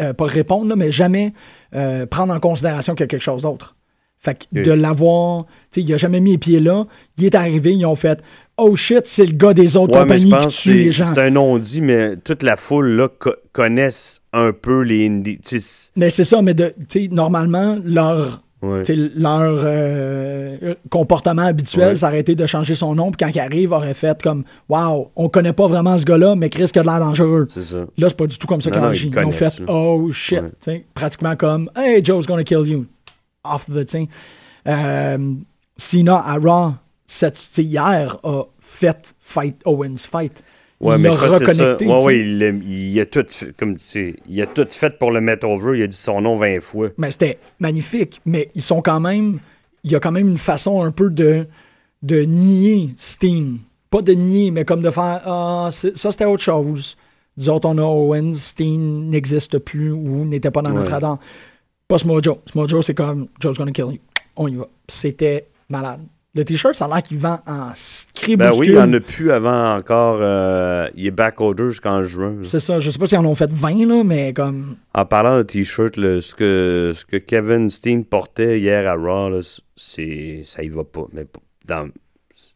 euh, pas répondre, là, mais jamais euh, prendre en considération qu'il y a quelque chose d'autre. Fait que Oui. de l'avoir, tu sais, il a jamais mis les pieds là, il est arrivé, ils ont fait Oh shit, c'est le gars des autres Ouais, mais je compagnies qui tue les gens. c'est un non-dit, mais toute la foule là co- connaissent un peu les Indies. Mais c'est ça, mais de, normalement, leur, ouais. leur euh, comportement habituel, Ouais. été de changer son nom, puis quand il arrive, aurait fait comme Wow, on connaît pas vraiment ce gars-là, mais Chris qui a de l'air dangereux. Ça. Là, c'est pas du tout comme ça qu'ils agissent. ils ont fait. Oh shit. Ouais. Pratiquement comme Hey, Joe's gonna kill you. Off the thing. Euh, Cena à Raw, cette, hier, a fait Fight Owens Fight. Ouais, il mais je pense reconnecté. Ouais, il, a tout, fait- comme tu sais, il a tout fait pour le mettre over. Il a dit son nom 20 fois. Mais c'était magnifique. Mais ils sont quand même. Il y a quand même une façon un peu de, de nier Steen. Pas de nier, mais comme de faire Ah, ça c'était autre chose. Nous autres, on a Owens, Steen n'existe plus ou n'était pas dans notre radar. Pas Smojo. Smojo, c'est comme Joe's gonna kill you. On y va. C'était malade. Le t-shirt, ça a l'air qu'il vend en scribuscule. Ben oui, il n'y en a plus avant encore. euh, il est back-order jusqu'en juin. C'est ça. Je sais pas s'ils en ont fait 20, là, mais comme. En parlant de t-shirt, ce que, ce que Kevin Steen portait hier à Raw, c'est, ça y va pas. Mais pas, dans,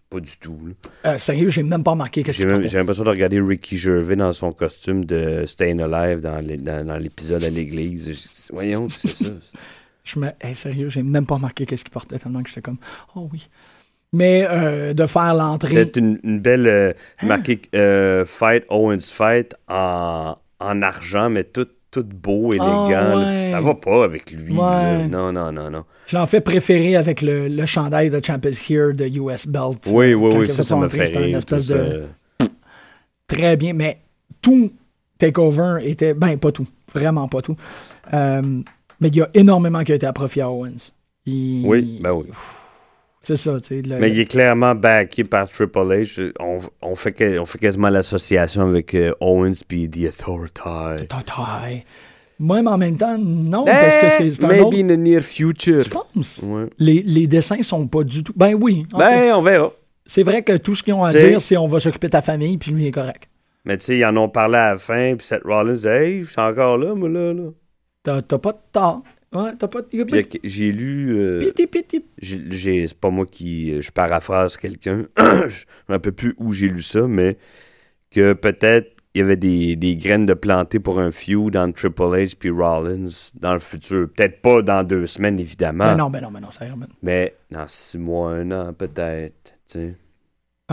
pas du tout. euh, sérieux, j'ai même pas remarqué qu'est-ce qu'il j'ai l'impression de regarder Ricky Gervais dans son costume de Staying Alive dans, les- dans, dans l'épisode à l'église. Voyons, c'est ça. [laughs] Je me. Hey, sérieux, j'ai même pas remarqué qu'est-ce qu'il portait tellement que j'étais comme. Oh oui. Mais euh, de faire l'entrée. Peut-être une, une belle euh, Hein? marquée euh, Fight, Owens Fight en, en argent, mais tout, tout beau, élégant. Ah, ouais. Ça va pas avec lui. Ouais. Non, non, non, non. Je l'en fais préféré avec le, le chandail de Champions Here de US Belt. Oui, oui, oui, a ça, ça entrée, fait une espèce de. ça. Très bien. Mais tout Takeover était. Ben, pas tout. Vraiment pas tout. Euh, mais il y a énormément qui a été à profit à Owens. Il- Oui, ben oui. C'est ça, tu sais. le- Mais il est clairement backé par Triple H. On, on, fait, que- on fait quasiment l'association avec euh, Owens puis The Authority. Total. Moi, mais en même temps, non, parce que c'est un Maybe autre. in the near future. Tu penses? Ouais. Les, les dessins sont pas du tout. Ben oui. en fait. Ben, on verra. C'est vrai que tout ce qu'ils ont à dire, c'est on va s'occuper de ta famille, puis lui est correct. Mais tu sais, ils en ont parlé à la fin, puis Seth Rollins Hey, je suis encore là, moi, là. là. T'as pas de. Ouais, t'as pas a- j'ai lu. euh, Piti, piti. j'ai- c'est pas moi qui. Je paraphrase quelqu'un. [clears throat] je ne me rappelle plus où j'ai lu ça, mais que peut-être il y avait des, des graines de planter pour un feud entre Triple H puis Rollins dans le futur. Peut-être pas dans deux semaines, évidemment. Ben non, ben non, ben non, ça ben. Mais dans six mois, un an, peut-être. tu sais.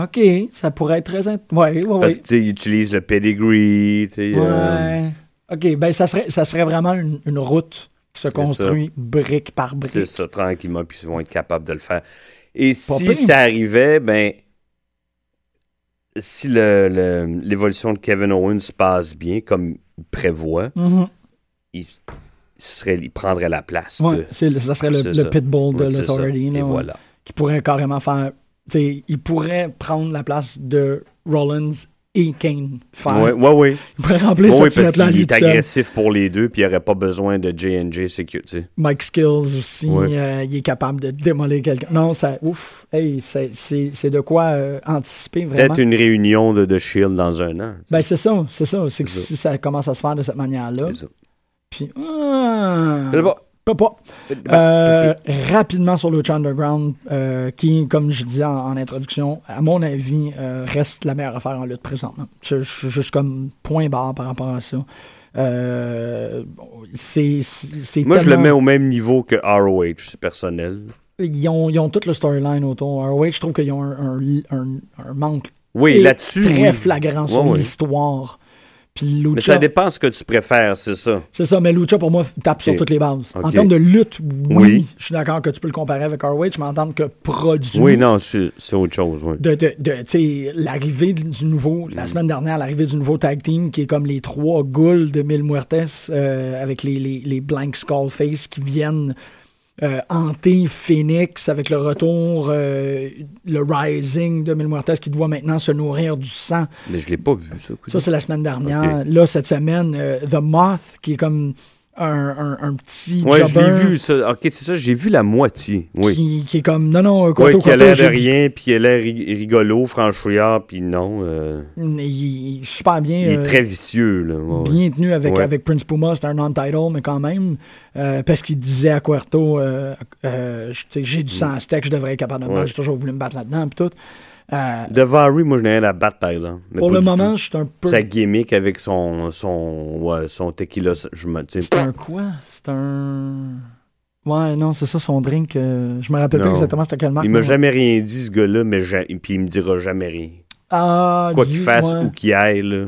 Ok, ça pourrait être très. int- Ouais, ouais, Parce ouais. que tu sais, ils utilisent le pedigree. tu sais, euh, Ouais. Ok, ben ça serait, ça serait vraiment une, une route qui se construit brique par brique. c'est ça, tranquillement, puis ils vont être capables de le faire. Et Pas si pire. ça arrivait, ben. Si le- le- l'évolution de Kevin Owens se passe bien, comme il prévoit, Mhm. il, il serait, il prendrait la place. Ouais, de- c'est le- ça serait le, le pitbull de ça. l'Authority. Ouais. voilà. Qui pourrait carrément faire. il pourrait prendre la place de Rollins et Kane. Faire. Ouais, ouais. Il pourrait remplir Ouais, cette parce qu'il lui est agressif pour les deux, puis il n'y aurait pas besoin de J&J Security. Mike Skills aussi, euh, il est capable de démolir quelqu'un. Non, ça, ouf, hey, c'est, c'est, c'est de quoi euh, anticiper vraiment. Peut-être une réunion de, Shield dans un an. Ben c'est ça, c'est ça. C'est que ça. si ça commence à se faire de cette manière-là, C'est ça. puis ah, C'est bon. pas pas. Euh, rapidement sur Lucha Underground, euh, qui, comme je disais en, en introduction, à mon avis, euh, reste la meilleure affaire en lutte présentement. Je je suis juste comme point barre par rapport à ça. Euh, c'est, c'est, c'est Moi, je le tellement- mets au même niveau que ROH, c'est personnel. Ils ont, ils ont tout le storyline autour. ROH, je trouve qu'ils ont un, un, un- un manque Oui, là-dessus. très oui. flagrant sur Ouais, ouais. Mais ça dépend ce que tu préfères, c'est ça. c'est ça, mais Lucha, pour moi, tape sur toutes les bases. En termes de lutte, oui, Oui. je suis d'accord que tu peux le comparer avec ROH, mais en termes que produit, Oui, non, c'est autre chose, oui. de, de, de, tu sais, l'arrivée du nouveau, Mm. la semaine dernière, l'arrivée du nouveau tag team qui est comme les trois ghouls de Mil Muertes euh, avec les, les, les Blank Skull Face qui viennent euh, hanter Phoenix avec le retour, euh, le Rising de Mil Muertes qui doit maintenant se nourrir du sang. Mais je l'ai pas vu, ça. Ça, c'est la semaine dernière. Là, cette semaine, euh, The Moth qui est comme un, un, un petit je jobber l'ai vu, ça. Ok, c'est ça, j'ai vu la moitié. Oui. qui, qui est comme non, non, Koto, qui a l'air de j'ai- rien, puis il a l'air ri- rigolo, franchouillard, puis non. euh, il, il est super bien. il est euh, très vicieux, là. ouais, ouais. bien tenu avec, Ouais. avec Prince Puma, c'était un non-title, mais quand même, euh, parce qu'il disait à sais, j'ai du sang à steak, je devrais être capable de me Mm. Ouais. battre, j'ai toujours voulu me battre là-dedans, puis tout. Euh, Harry, moi, je n'ai rien à battre, par exemple. Mais pour pas le moment, tout. je suis un peu... Sa gimmick avec son, son, ouais, son tequila, je me, C'est un quoi? C'est un... Ouais, non, c'est ça son drink. euh, je me rappelle pas Non. exactement c'était quelle marque. il m'a mais- jamais rien dit, ce gars-là, mais ja- puis il me dira jamais rien. Ah, Quoi qu'il fasse ouais. ou qu'il aille, là.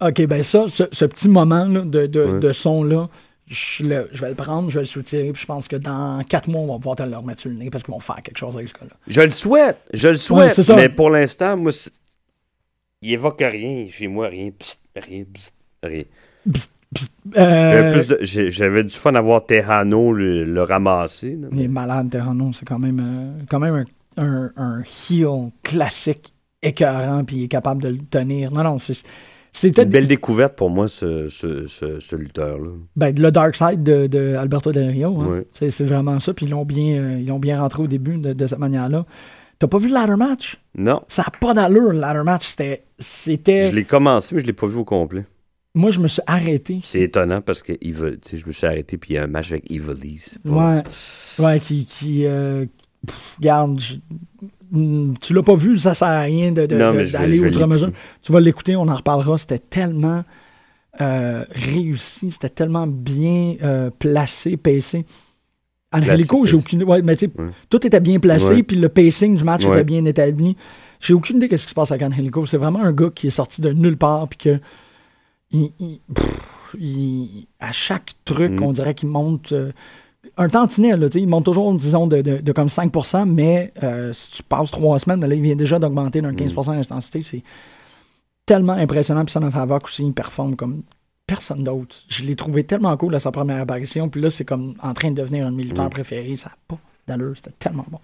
Ok, ben ça, ce, ce petit moment là, de, de, Ouais. de son-là, je, le- je vais le prendre, je vais le soutirer, puis je pense que dans quatre mois, on va pouvoir te le remettre sur le nez parce qu'ils vont faire quelque chose avec ce gars-là. Je le souhaite, je le souhaite, mais pour l'instant, moi, il évoque rien chez moi, rien, psst, rien, psst, rien. Euh, J'avais j'ai- J'avais du fun à voir Terrano le, le ramasser. là, Il mais- est malade, Terrano. C'est quand même, euh, quand même un, un, un heel classique, écœurant, puis il est capable de le tenir. Non, non, c'est- c'était Une belle découverte pour moi, ce, ce, ce, ce lutteur-là. ben, le dark side de, de Alberto Del Rio. hein. C'est c'est vraiment ça. Puis ils l'ont bien, euh, ils l'ont bien rentré au début de, de cette manière-là. T'as pas vu le ladder match? Non, Ça n'a pas d'allure, le ladder match. C'était. c'était- je l'ai commencé, mais je l'ai pas vu au complet. Moi, je me suis arrêté. C'est étonnant parce que Evil, je me suis arrêté puis il y a un match avec Evil c'est pas- Ouais. Ouais, qui. qui euh, pff, regarde, je- tu l'as pas vu, ça sert à rien d'aller outre mesure. Tu vas l'écouter, on en reparlera. C'était tellement euh, réussi, c'était tellement bien euh, placé, pacé. Angelico, j'ai aucune. Ouais, mais tu sais, Ouais. tout était bien placé, puis le pacing du match Ouais. était bien établi. J'ai aucune idée de ce qui se passe avec Angelico. C'est vraiment un gars qui est sorti de nulle part, puis que. il- il- pff, il- à chaque truc, Mm. on dirait qu'il monte. euh, un tantinet, là, il monte toujours, disons, de, de- de comme 5%, mais euh, si tu passes trois semaines, là, il vient déjà d'augmenter d'un 15% d'intensité. C'est tellement impressionnant. Puis Son of Havoc aussi, il performe comme personne d'autre. Je l'ai trouvé tellement cool à sa première apparition. Puis là, c'est comme en train de devenir un militant Mm. préféré. Ça n'a pas d'allure. C'était tellement bon.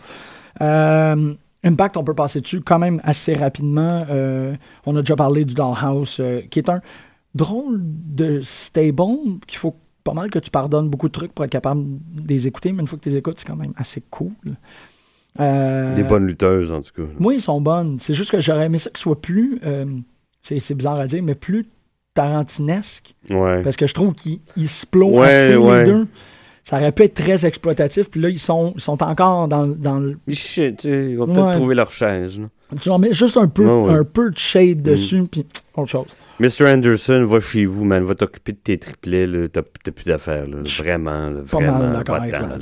Euh, Impact, on peut passer dessus quand même assez rapidement. Euh, on a déjà parlé du Dollhouse, qui est un drôle de stable qu'il faut pas mal que tu pardonnes beaucoup de trucs pour être capable de les écouter, mais une fois que tu les écoutes, c'est quand même assez cool. Euh, Des bonnes lutteuses, en tout cas. moi, ils sont bonnes. C'est juste que j'aurais aimé ça qu'ils soient plus. euh, c'est c'est bizarre à dire, mais plus tarantinesque. Ouais. Parce que je trouve qu'ils ils se Ouais, assez ouais. les deux. Ça aurait pu être très exploitatif. Puis là, ils sont, ils sont encore dans, dans le. Shit, ils vont peut-être trouver leur chaise. là. Tu leur mets juste un peu, un peu de shade dessus, puis autre chose. Mr. Anderson, va chez vous, man. Va t'occuper de tes triplets. là. T'as t'as plus d'affaires. là. Vraiment. là, Pas vraiment. mal là.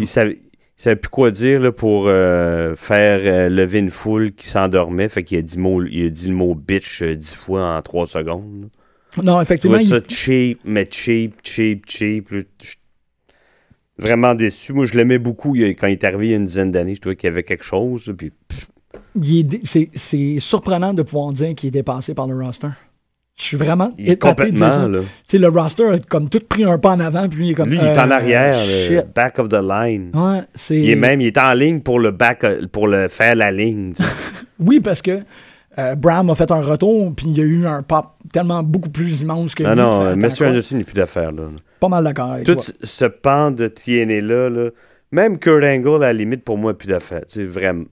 Il savait, il savait plus quoi dire là, pour euh, faire euh, lever une foule qui s'endormait. Fait qu'il a dit, mot, il a dit le mot bitch euh, dix fois en trois secondes. là. Non, effectivement, il- ça cheap, mais cheap, cheap, cheap. Vraiment déçu. Moi, je l'aimais beaucoup il y a- quand il est arrivé il y a une dizaine d'années. Je trouvais qu'il y avait quelque chose. là, puis, pff, il est dé- c'est c'est surprenant de pouvoir dire qu'il est dépassé par le roster. Je suis vraiment il est dire ça. complètement. Là. Tu sais, le roster a comme tout pris un pas en avant, puis lui, il est comme. Lui, il est en euh, arrière, le Shit. back of the line. Ouais, c'est. Il est même, il est en ligne pour le back, euh, pour le faire la ligne. [laughs] Oui, parce que euh, Bram a fait un retour, puis il y a eu un pop tellement beaucoup plus immense que non, lui. non, quoi? Anderson n'est plus d'affaires là. Pas mal d'accord avec Tout toi. ce- pan de TNA-là, là, même Kurt Angle, à la limite, pour moi, plus d'affaires. Vraiment.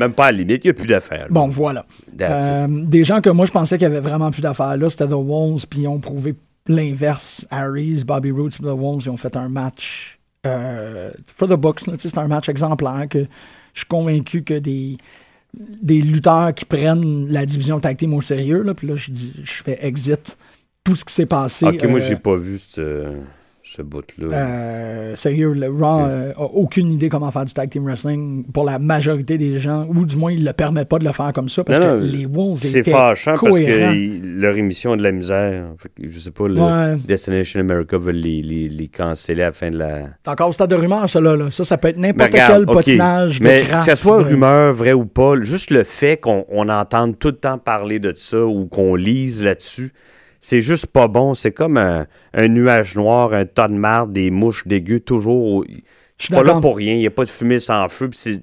Même pas à la limite, il n'y a plus d'affaires. Bon, voilà. Euh, des gens que moi, je pensais qu'il y avait vraiment plus d'affaires là, c'était The Wolves, puis ils ont prouvé l'inverse. Harris, Bobby Roots, The Wolves, ils ont fait un match euh, for the books. C'est un match exemplaire que je suis convaincu que des, des lutteurs qui prennent la division tag team au sérieux, là, puis là, je, dis, je fais exit tout ce qui s'est passé. ok, moi, euh, j'ai pas vu ce, ce bout-là. Euh, sérieux, le Raw euh, a aucune idée comment faire du tag team wrestling pour la majorité des gens, ou du moins, il ne le permet pas de le faire comme ça parce Non, que non, les Wolves C'est étaient fâchant parce cohérents. que il- leur émission a de la misère. Que, je sais pas, le Ouais. Destination America veut les, les, les canceller à la fin de la. C'est encore au stade de rumeur, ça, là. Ça, ça peut être n'importe quel potinage de crasse. que ce soit de- rumeur, vrai ou pas, juste le fait qu'on on entende tout le temps parler de ça ou qu'on lise là-dessus, c'est juste pas bon. C'est comme un, un nuage noir, un tas de marde, des mouches dégueu, toujours. Je suis pas là pour rien. Il n'y a pas de fumée sans feu. c'est-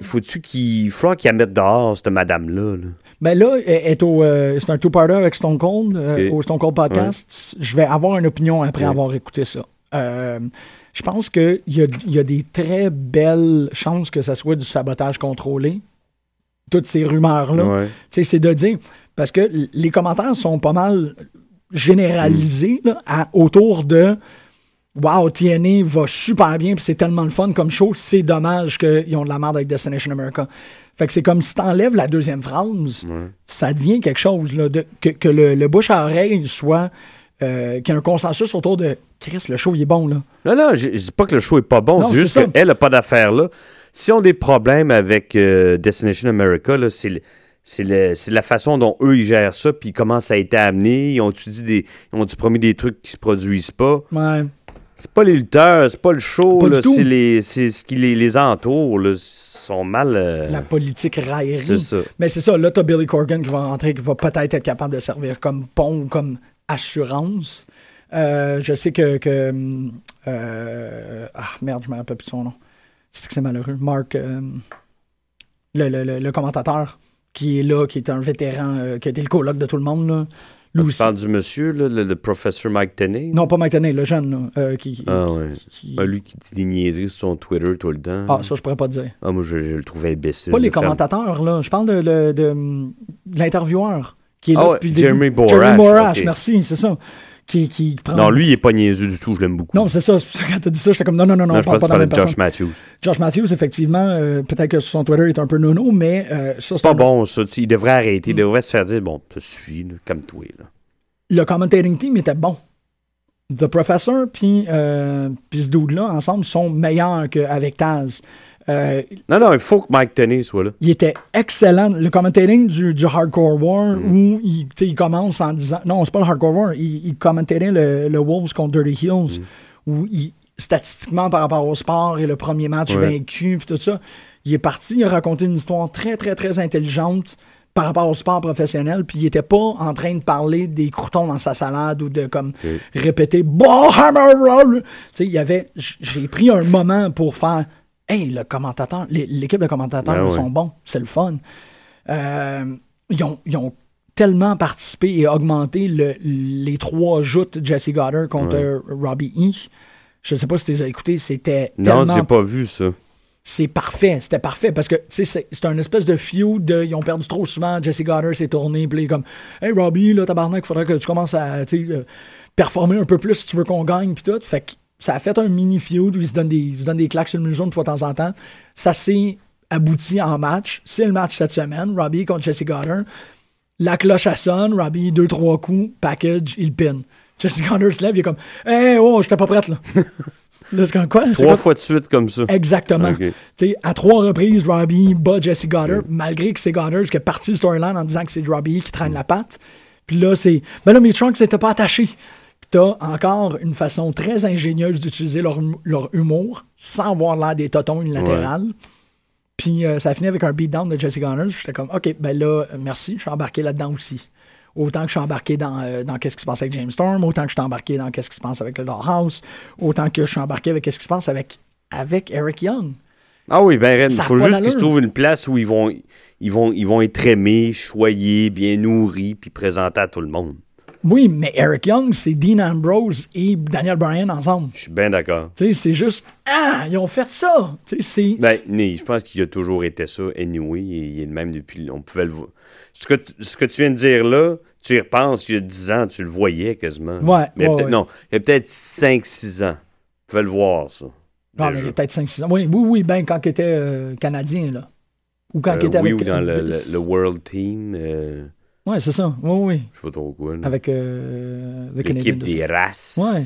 Faut-tu qu'il faut qu'il la mette dehors, cette madame-là? là? Ben là, elle est au, euh, c'est un two-parter avec Stone Cold, euh, au Stone Cold Podcast. Je vais avoir une opinion après Ouais. avoir écouté ça. Euh, je pense qu'il y a, il y a des très belles chances que ça soit du sabotage contrôlé. Toutes ces rumeurs-là. Ouais. Tu sais, c'est de dire. Parce que les commentaires sont pas mal généralisés là, à- autour de Wow, TNA va super bien, puis c'est tellement le fun comme show, c'est dommage qu'ils ont de la merde avec Destination America. Fait que c'est comme si t'enlèves la deuxième phrase, Ouais. ça devient quelque chose, là, de, que, que le, le bouche à oreille soit. euh, qu'il y ait un consensus autour de Chris, le show il est bon, là. Non, non, je, je dis pas que le show est pas bon. C'est juste qu'elle n'a pas d'affaires là. Si on a des problèmes avec euh, Destination America, là, c'est, c'est, la façon dont eux ils gèrent ça, puis comment ça a été amené. Ils ont dit des, ils ont promis des trucs qui se produisent pas. Ouais. C'est pas les lutteurs, c'est pas le show, c'est, les, c'est ce qui les, les entoure. Là, sont mal. euh, La politique raillerie. ça. Mais c'est ça, là, t'as Billy Corgan qui va rentrer, qui va peut-être être capable de servir comme pont ou comme assurance. Euh, je sais que. que, euh, ah, merde, je me rappelle plus de son nom. C'est que c'est malheureux. Mark, le, le- le- le commentateur qui est là, qui est un vétéran, euh, qui a été le coloc de tout le monde, là. Lui Tu aussi. parles du monsieur, là, le, le professeur Mike Tenney? Non, pas Mike Tenney, le jeune, là, euh, qui. Ah qui- ouais. qui- Ah, lui qui dit des niaiseries sur son Twitter tout le temps. Ah, ça, je pourrais pas te dire. Ah, moi, je, je le trouvais imbécile. Pas les commentateurs, là. Je parle de, de- de- de l'intervieweur qui est Ah là ouais, depuis le Jeremy début. Borash, Jeremy Borash, merci, c'est ça. Qui, qui prend... Non, lui, il est pas niaiseux du tout, je l'aime beaucoup. Non, c'est ça. Quand t'as dit ça, j'étais comme non, non, non, non, Non, on je parle pas de tu la même. Josh Matthews. Josh Matthews, effectivement, euh, peut-être que sur son Twitter, il est un peu nono, mais euh, ça, C'est pas un- bon, ça. tu Il devrait arrêter. Mm. Il devrait se faire dire bon, ça suffit, là, calme-toi. Là. Le commentating team était bon. The Professor puis euh, ce dude-là, ensemble, sont meilleurs qu'avec Taz. Euh, Non, non, il faut que Mike Tenney soit là. il était excellent. Le commentating du, du Hardcore War, Mm. où il, il commence en disant. Non, c'est pas le Hardcore War. Il, il commentatait le, le Wolves contre Dirty Hills, Mm. où il, statistiquement, par rapport au sport et le premier match Ouais. vaincu, puis tout ça, il est parti, il a raconté une histoire très, très, très intelligente par rapport au sport professionnel, puis il était pas en train de parler des croutons dans sa salade ou de comme répéter Bon Hammer Roll. Tu sais, il y avait. J'ai pris un moment pour faire Hey, le commentateur, l'é- l'équipe de commentateurs Ben sont bons, c'est le fun. Euh, ils, ont, ils ont tellement participé et augmenté le- les trois joutes de Jesse Goddard contre Ouais. Robbie E. Je sais pas si tu les as écoutés, c'était Non, tellement j'ai pas vu ça. c'est parfait, c'était parfait parce que c'est un espèce de feud de ils ont perdu trop souvent, Jesse Goddard s'est tourné, puis comme Hey Robbie, là tabarnak, il faudrait que tu commences à euh, performer un peu plus si tu veux qu'on gagne puis tout. Fait que ça a fait un mini feud où ils se donnent des, ils se donnent des claques sur le museau de fois de temps en temps. Ça s'est abouti en match. C'est le match cette semaine, Robbie contre Jesse Goddard. La cloche à sonne, Robbie, deux, trois coups, package, il pin. Jesse Goddard se lève, il est comme Hey, oh, j'étais pas prête là. [laughs] là, c'est comme quoi? Trois quoi? fois de suite comme ça. Exactement. À trois reprises, Robbie bat Jesse Goddard, malgré que c'est Goddard qui est parti le storyline en disant que c'est Robbie qui traîne la patte. Puis là, c'est. Ben là, mes trunks n'étaient pas attachés. T'as encore une façon très ingénieuse d'utiliser leur, leur humour sans avoir l'air des totons unilatérales. Puis euh, ça a fini avec un beatdown de Jesse. Puis J'étais comme, OK, ben là, euh, merci, je suis embarqué là-dedans aussi. Autant que je suis embarqué dans, euh, dans qu'est-ce qui se passe avec James Storm, autant que je suis embarqué dans qu'est-ce qui se passe avec le Dollhouse, autant que je suis embarqué avec qu'est-ce qui se passe avec, avec Eric Young. Ah oui, ben, il faut juste qu'ils trouvent une place où ils vont, ils vont, ils vont être aimés, choyés, bien nourris, puis présentés à tout le monde. Oui, mais Eric Young, c'est Dean Ambrose et Daniel Bryan ensemble. Je suis bien d'accord. Tu sais, c'est juste, ah, ils ont fait ça. Tu sais, c'est. Ben, né, je pense qu'il a toujours été ça, anyway, et il est le même depuis. On pouvait le voir. Ce que, tu- ce que tu viens de dire là, tu y repenses, il y a 10 ans, tu le voyais quasiment. Ouais, Mais ouais, peut-être, ouais. non, il y a peut-être 5-6 ans. Tu pouvais le voir, ça. Ah, mais il y a peut-être 5-6 ans. Oui, oui, oui, ben, quand il était euh, Canadien, là. Ou quand il Euh, était oui, avec. ou dans le, le- le World Team. euh, Ouais, c'est ça. Oui, oui. Je sais pas trop quoi. là. Avec euh, L'équipe des races. Ouais.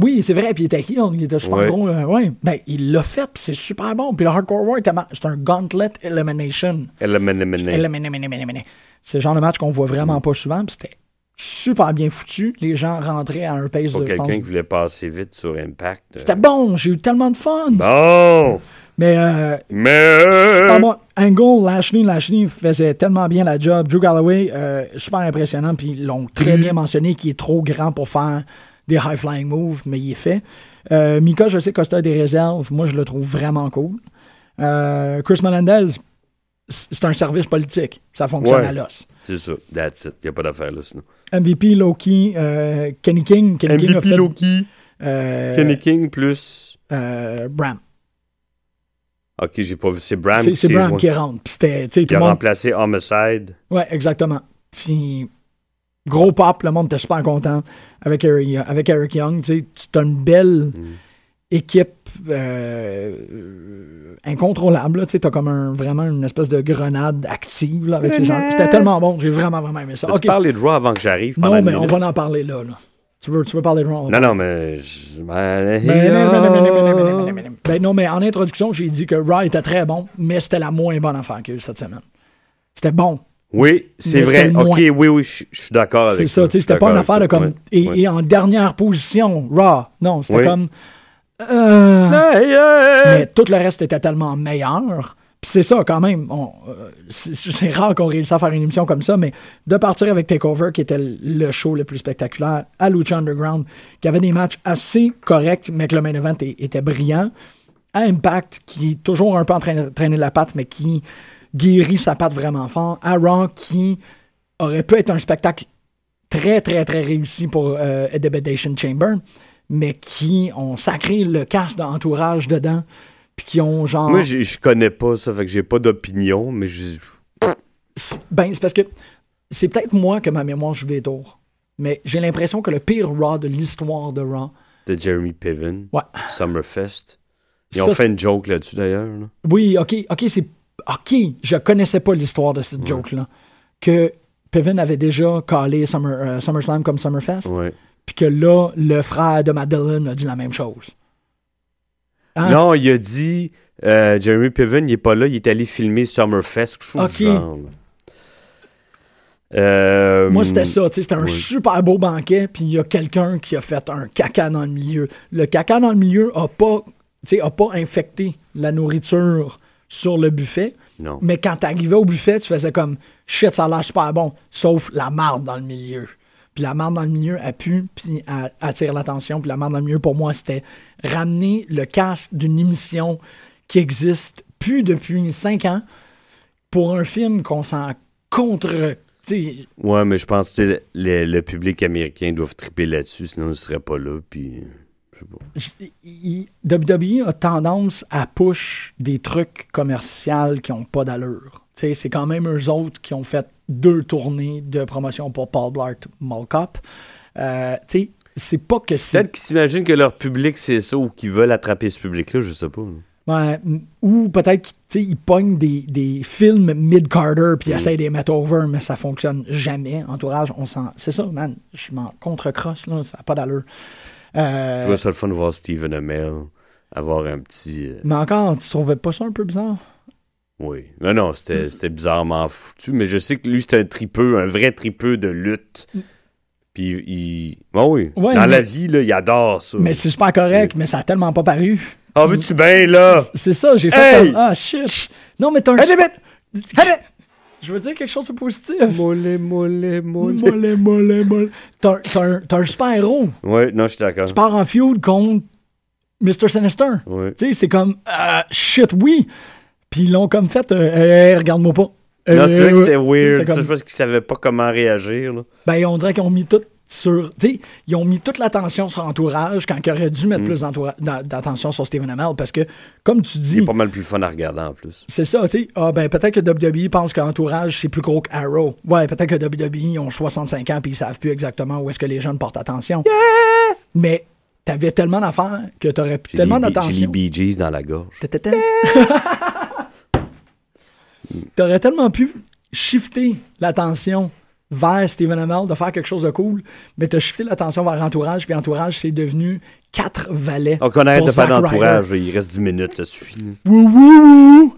Oui, c'est vrai. Puis il était qui? Il était super Ouais. gros. euh, ouais. Ben, il l'a fait, puis c'est super bon. Puis le Hardcore War, c'est un Gauntlet Elimination. Elimination. C'est le genre de match qu'on voit vraiment pas souvent, puis c'était super bien foutu. Les gens rentraient à un pace Pour de, quelqu'un qui voulait passer vite sur Impact. euh. C'était bon, j'ai eu tellement de fun. Bon! Mais euh, Mais. Super bon. Angle, Lashley, Lashley faisait tellement bien la job. Drew Galloway, euh, super impressionnant. Puis ils l'ont très bien mentionné qu'il est trop grand pour faire des high-flying moves, mais il est fait. Euh, Mika, je sais Costa a des réserves. Moi, je le trouve vraiment cool. Euh, Chris Melendez, c'est un service politique. Ça fonctionne Ouais. à l'os. C'est ça. That's it. Y a pas d'affaire là sinon. MVP, Loki, euh, Kenny King. Kenny King a MVP fait, Loki. Kenny King plus. Bram. Ok, j'ai pas vu. C'est Bram C'est Bram qui rentre. Puis c'était, tout a monde remplacé Homicide. Ouais, exactement. Puis, gros pop, le monde était super content avec Eric, avec Eric Young. Tu sais, tu as une belle Mm. équipe euh, incontrôlable. Tu as comme un, vraiment une espèce de grenade active là, avec ces gens. C'était tellement bon. J'ai vraiment, vraiment aimé ça. Tu Ok. parles de Raw avant que j'arrive. Non, mais on va en parler là. là. Tu, veux, tu veux parler de Raw? Non, non, mais. Ben, non, mais en introduction, j'ai dit que Raw était très bon, mais c'était la moins bonne affaire qu'il y a eu cette semaine. C'était bon, Oui, c'est vrai. Ok, oui, oui, je suis d'accord avec C'est ça. ça, tu sais, c'était pas une affaire de comme. Et, Ouais. et en dernière position, Raw. Non, c'était Oui. comme. euh, Hey, hey! mais tout le reste était tellement meilleur. Puis c'est ça, quand même. euh, c'est rare qu'on réussisse à faire une émission comme ça, mais de partir avec Takeover, qui était le show le plus spectaculaire, à Lucha Underground, qui avait des matchs assez corrects, mais que le main event était brillant, à Impact, qui est toujours un peu en train de traîner la patte, mais qui guérit sa patte vraiment fort, à Raw, qui aurait pu être un spectacle très, très, très réussi pour euh, Chamber, mais qui ont sacré le cast d'entourage dedans, puis qui ont genre... Moi, je connais pas ça, fait que j'ai pas d'opinion, mais je. Ben, c'est parce que c'est peut-être moi que ma mémoire joue des tours. Mais j'ai l'impression que le pire Raw de l'histoire de Raw. de Jeremy Piven, Ouais. Summerfest. Ils ont fait une joke là-dessus d'ailleurs. là. Oui, ok, ok, c'est. Ok, je connaissais pas l'histoire de cette joke-là. Que Piven avait déjà calé Summer, euh, SummerSlam comme Summerfest. Ouais. Puis que là, le frère de Madeline a dit la même chose. Hein? Non, il a dit. euh, Jeremy Piven, il est pas là, il est allé filmer Summerfest. Ok. genre. Euh, Moi, c'était ça. tu C'était un oui. super beau banquet, puis il y a quelqu'un qui a fait un caca dans le milieu. Le caca dans le milieu a pas, tu a pas infecté la nourriture sur le buffet, Non. mais quand t'arrivais au buffet, tu faisais comme shit, ça a l'air super bon, sauf la marde dans le milieu. Puis la marde dans le milieu a pu, puis elle attire l'attention. Puis la marde dans le milieu, pour moi, c'était ramener le casque d'une émission qui existe plus depuis cinq ans pour un film qu'on s'en contre. tu sais, Ouais, mais je pense que le, le public américain doit triper là-dessus, sinon il serait pas là. Puis. il- WWE a tendance à push des trucs commerciaux qui n'ont pas d'allure. C'est quand même eux autres qui ont fait deux tournées de promotion pour Paul Blart Mall Cop. Euh, c'est pas que c'est. Peut-être qu'ils s'imaginent que leur public c'est ça ou qu'ils veulent attraper ce public-là, je sais pas. Ouais, ou peut-être qu'ils pognent des, des films mid-Carter puis ils Mm. essayent de les mettre over, mais ça fonctionne jamais. Entourage, on s'en. C'est ça, man. Je m'en contre-crosse, là. Ça n'a pas d'allure. Euh, Je trouvais ça le fun de voir Stephen Amell avoir un petit. euh, mais encore, tu trouvais pas ça un peu bizarre? Oui. Non, non, c'était bizarrement foutu, mais je sais que lui, c'était un tripeux, un vrai tripeux de lutte. Puis il. Bon, oui. Ouais, Dans mais- la vie, là, il adore ça. Mais c'est super correct, mais ça a tellement pas paru. Ah, veux-tu bien, là? C'est ça, j'ai fait Hey! comme Ah shit! Non, mais t'as un. Allez, super- Allez! Je veux dire quelque chose de positif. Mollet, mollet, Mollet, mollet, mollet. T'as un- t'as un, super héros. Ouais, non, je suis d'accord. Tu pars en feud contre Mr. Sinister. Ouais. Tu sais, c'est comme Ah shit, oui! Puis ils l'ont comme fait euh, Hey, regarde-moi pas. Non, Euh, c'est vrai que c'était weird. Comme- C'est parce qu'ils savaient pas comment réagir, là. Ben, on dirait qu'ils ont mis tout sur. Tu sais, ils ont mis toute l'attention sur Entourage quand ils auraient dû mettre plus d'entoura- d'a- d'attention sur Stephen Amell parce que, comme tu dis. est pas mal plus fun à regarder, en plus. C'est ça, tu sais. Ah, ben, peut-être que WWE pense qu'Entourage, c'est plus gros qu'Arrow. Ouais, peut-être que WWE ont 65 ans puis ils savent plus exactement où est-ce que les jeunes portent attention. Mais t'avais tellement d'affaires que t'aurais J'ai tellement Bee- J'ai d'attention. les Bee Gees dans la gorge. [laughs] T'aurais tellement pu shifter l'attention vers Steven Amell de faire quelque chose de cool, mais t'as shifté l'attention vers Entourage, puis Entourage, c'est devenu quatre valets. Donc, on pour de faire d'entourage. Il reste 10 minutes, ça suffit. Wouh!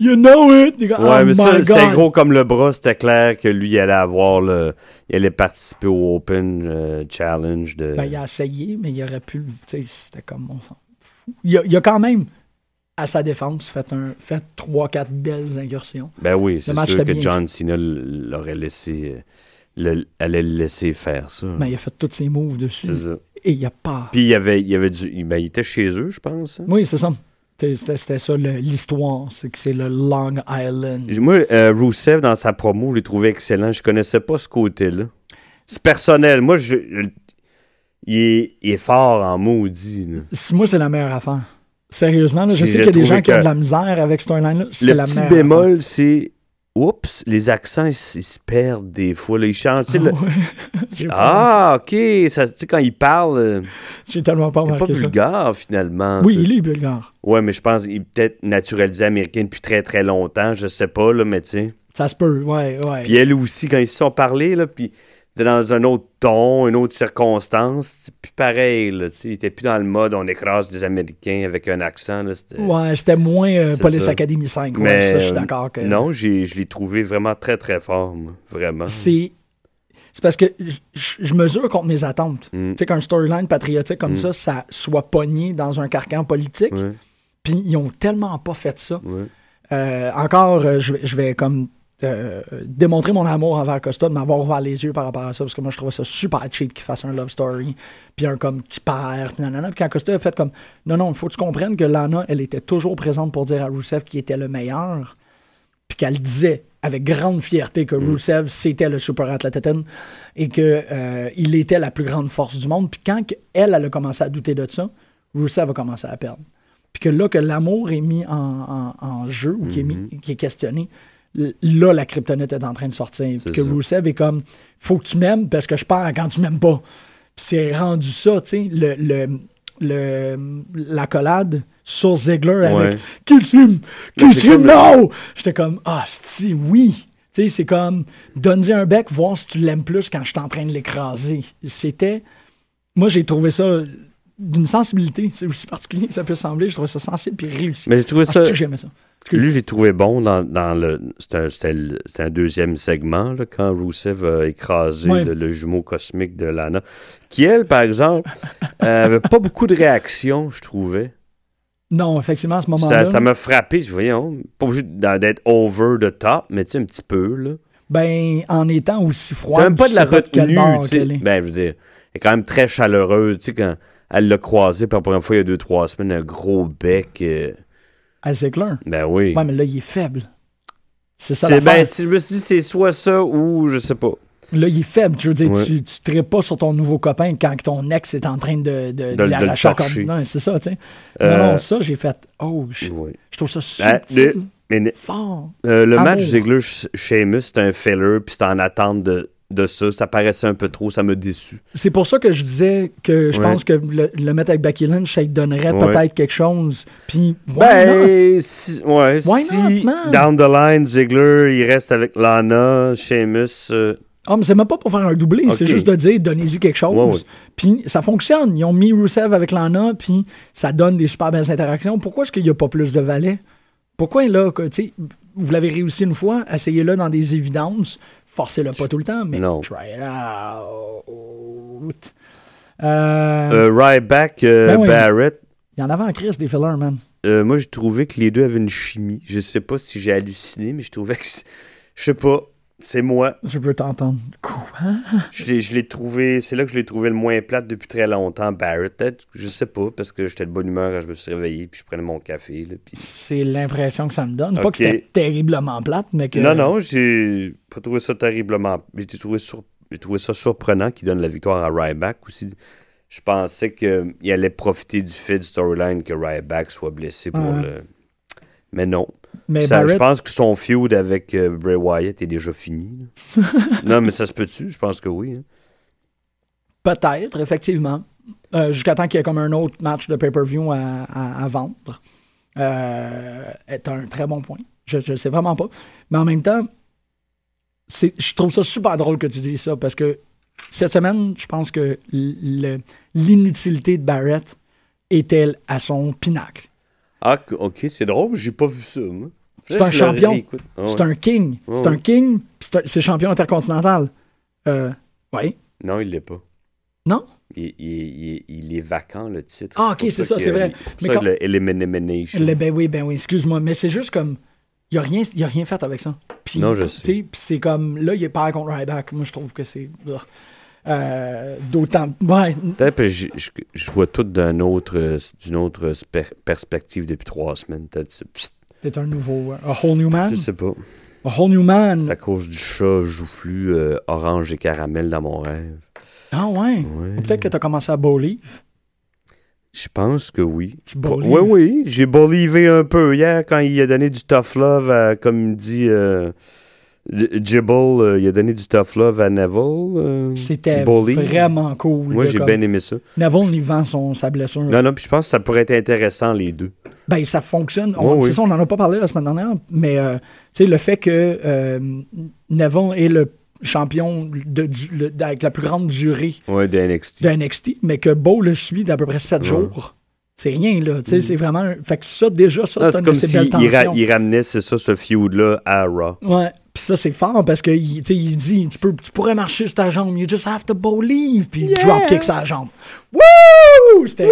You know it! Gars, Ouais, oh mais ça, c'était gros comme le bras. C'était clair que lui, il allait avoir le. Il allait participer au Open euh, Challenge de. Ben, il a essayé, mais il aurait pu. Tu sais, c'était comme on s'en fout. Il a, il a quand même, à sa défense, fait, un, fait 3-4 belles incursions. Ben oui, c'est sûr que John Cena l'aurait laissé. le- allait le laisser faire ça. Mais il a fait tous ses moves dessus. c'est ça. Et il a pas. Puis il y avait, il y avait du. Ben, il était chez eux, je pense. hein? Oui, c'est ça. C'était ça l'histoire. C'est que c'est le Long Island. Moi, euh, Rousseff, dans sa promo, je l'ai trouvé excellent. Je connaissais pas ce côté-là. C'est personnel. Moi, je, je- il, est, il est fort en maudit. là. Moi, c'est la meilleure affaire. Sérieusement, là, je sais qu'il y a des gens qui ont de la misère avec storyline-là. C'est Le la petit bémol, c'est. Oups, les accents, ils, ils se perdent des fois. Là, ils chantent. tu sais, le- Ah ouais. [laughs] Pas- Ah, ok. Ça, quand il parle, euh, J'ai tellement pas pas remarqué ça. vulgaire, finalement. Oui, il est bulgare. Ouais, mais je pense qu'il est peut-être naturalisé américain depuis très très longtemps. Je sais pas, là, mais tu sais. Ça se peut, ouais, ouais. Puis elle aussi, quand ils se sont parlé, là, puis dans un autre ton, une autre circonstance, c'est plus pareil, là. Il était plus dans le mode on écrase des Américains avec un accent, là. Ouais, c'était moins euh, Police ça. Academy 5. ouais, Mais, ça, je suis euh, d'accord que. Non, j'ai, je l'ai trouvé vraiment très très fort, moi. Vraiment. C'est. C'est parce que je- mesure contre mes attentes. Mm. Tu sais, qu'un storyline patriotique comme Mm. ça, ça soit pogné dans un carcan politique. Puis ils ont tellement pas fait ça. ouais. Euh, encore, je vais comme euh, démontrer mon amour envers Costa, de m'avoir ouvert les yeux par rapport à ça, parce que moi je trouvais ça super cheap qu'il fasse un love story, puis un comme qui perd, puis nanana. Puis quand Costa a fait comme non, non, il faut que tu comprennes que Lana, elle était toujours présente pour dire à Rousseff qu'il était le meilleur, puis qu'elle disait avec grande fierté que Rousseff c'était le super athlète et que euh, il était la plus grande force du monde. Puis quand elle, elle a commencé à douter de ça, Rousseff a commencé à perdre. Puis que là, que l'amour est mis en, en- en jeu ou qui, est mis- qui est questionné, là, la kryptonite est en train de sortir. Puis que ça. Rousseff est comme, faut que tu m'aimes parce que je perds quand tu m'aimes pas. C'est rendu ça, tu sais, le, le, le- l'accolade sur Ziegler avec Ouais. Kill him! Kill him now! J'étais comme, ah, si, oui! Tu sais, c'est comme, donne-y un bec, voir si tu l'aimes plus quand je suis en train de l'écraser. C'était, moi, j'ai trouvé ça d'une sensibilité. C'est aussi particulier que ça peut sembler. Je trouvais ça sensible puis réussi. Mais j'ai trouvé Ah, ça. j'aimais ça? Lui, j'ai trouvé bon dans, dans le. C'était un, un deuxième segment, là, quand Rousseff a écrasé le, le jumeau cosmique de Lana. Qui, elle, par exemple, [laughs] euh, avait pas beaucoup de réactions, je trouvais. Non, effectivement, à ce moment-là, Ça m'a frappé. Je voyons, pas obligé d'être over the top, mais tu sais, un petit peu, là. ben, en étant aussi froid, C'est même pas de la retenue, tu sais. Ben, je veux dire, elle est quand même très chaleureuse, tu sais, quand elle l'a croisé pour la première fois il y a deux, trois semaines, un gros bec. euh, À Ziegler. ben oui. Ouais, mais là, il est faible. C'est ça C'est l'affaire. ben, si je me suis dit, c'est soit ça ou je sais pas. Là, il est faible. Je veux dire, Ouais. tu, tu traites pas sur ton nouveau copain quand ton ex est en train de, de, De- de la. Non, c'est ça, tu sais. Euh, Non, non, ça, j'ai fait. Oh, je, Oui. je trouve ça Ah, subtil, Mais fort. euh, le Amour. match Ziggler-Sheamus, c'était un filler, puis c'était en attente de, de ça. Ça paraissait un peu trop, ça m'a déçu. C'est pour ça que je disais que je Ouais. pense que le, le mettre avec Becky Lynch, ça donnerait Ouais. peut-être quelque chose. Puis, why not? Ben, si, ouais, Why si not, man? down the line, Ziggler, il reste avec Lana, Sheamus. euh, Ah, mais c'est même pas pour faire un doublé, c'est juste de dire donnez-y quelque chose. Puis ça fonctionne. Ils ont mis Rusev avec Lana, puis ça donne des super belles interactions. Pourquoi est-ce qu'il n'y a pas plus de valets? Pourquoi là, que, tu sais, vous l'avez réussi une fois, essayez-le dans des évidences, forcez-le pas tout le temps, mais Non. try it out. Euh, euh, Ryback, euh, Ben oui. Barrett. Il y en avait en crise des fillers, man. euh, moi, j'ai trouvé que les deux avaient une chimie. Je sais pas si j'ai halluciné, mais je trouvais que. Je sais pas. C'est moi. Je veux t'entendre. Quoi? Je l'ai, trouvé, c'est là que je l'ai trouvé le moins plate depuis très longtemps, Barrett. Peut-être, je sais pas, parce que j'étais de bonne humeur quand je me suis réveillé, puis je prenais mon café. Puis... C'est l'impression que ça me donne. Pas que c'était terriblement plate, mais que. Non, non, j'ai pas trouvé ça terriblement. J'ai trouvé, sur- trouvé ça surprenant qu'il donne la victoire à Ryback aussi. Je pensais qu'il allait profiter du fait du storyline que Ryback soit blessé pour Ouais. le. Mais non. Mais Ça- je pense que son feud avec euh, Bray Wyatt est déjà fini. [laughs] non, mais ça se peut-tu? Je pense que oui. hein. Peut-être, effectivement. Euh, Jusqu'à temps qu'il y ait comme un autre match de pay-per-view à, à- à vendre. Euh, est un très bon point. Je ne sais vraiment pas. Mais en même temps, je trouve ça super drôle que tu dises ça parce que cette semaine, je pense que l'inutilité de Barrett était à son pinacle? Ah, ok, c'est drôle, j'ai pas vu ça, moi. C'est un champion. Ah C'est ouais. un king. Ouais, C'est un king. C'est, champion intercontinental. Euh, oui. Non, il l'est pas. Non? Il, il- il- il est vacant, le titre. Ah, ok, c'est ça, c'est vrai. Mais ça quand- le Elimination. Le- ben oui, ben oui, excuse-moi. Mais c'est juste comme. Il n'a rien, il a rien fait avec ça. Puis, Non, je sais. puis c'est comme. Là, il est pas contre Ryback. Moi, je trouve que c'est. Euh, D'autant. Ouais. Je, je- je vois tout autre, euh, d'une autre sper- perspective depuis trois semaines. Psst, C'est un nouveau. euh, A whole new man? Je sais pas. A whole new man. C'est à cause du chat joufflu euh, orange et caramel dans mon rêve. Ah ouais? Ouais. Peut-être que tu as commencé à bowler. Je pense que oui. Tu bowlives. Oui, oui. J'ai bolivé un peu hier quand il a donné du tough love, à, comme il dit euh, Jibble, euh, il a donné du tough love à Neville. euh, C'était vraiment cool. Moi, j'ai bien aimé ça. Neville, il vend son, sa blessure. Non, non, puis je pense que ça pourrait être intéressant, les deux. Ben, ça fonctionne. On, ça, on n'en a pas parlé la semaine dernière, mais euh, le fait que Neville est le champion de, du- le- avec la plus grande durée Ouais, de NXT. de NXT, mais que Beau le suit d'à peu près 7 Ouais. jours. C'est rien, là. Sais, c'est vraiment. un- Fait que ça, déjà, ça, c'est comme belles il ra- il ramenait, c'est ça, ce feud-là à Raw. Ouais. Puis ça, c'est fort parce que il, il dit tu, peux, tu pourrais marcher sur ta jambe, you just have to believe. Puis il dropkick sa jambe. Wouh! C'était.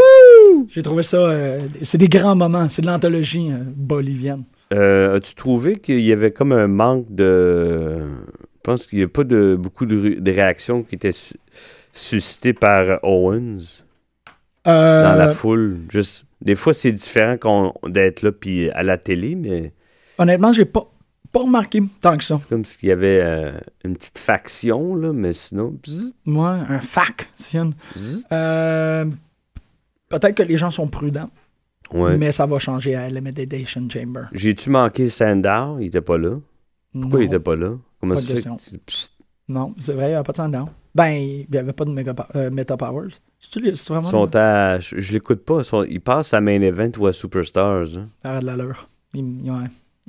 J'ai trouvé ça. euh, c'est des grands moments. C'est de l'anthologie euh, bolivienne. Euh, As-tu trouvé qu'il y avait comme un manque de. Je pense qu'il n'y a pas de beaucoup de, de réactions qui étaient su- suscitées par Owens? Euh, dans la foule. Juste, des fois, c'est différent qu'on- d'être là puis à la télé, mais Honnêtement, j'ai pas, pas remarqué tant que ça. c'est comme s'il y avait euh, une petite faction, là, mais sinon. bzzz, Moi, un fac, bzzz. Euh, Peut-être que les gens sont prudents, Ouais. mais ça va changer à Elimination Chamber. J'ai-tu manqué Sandow? Il était pas là. Pourquoi non, il était pas là? Comment Pas de question. non, c'est vrai, il n'y a pas de sandown. Ben, il n'y avait pas de Mega, euh, Meta Powers. C'est vraiment. Ils sont à- je, je l'écoute pas. ils sont- ils passent à Main Event ou à Superstars. hein. Ça a de l'allure. Il- il- ouais.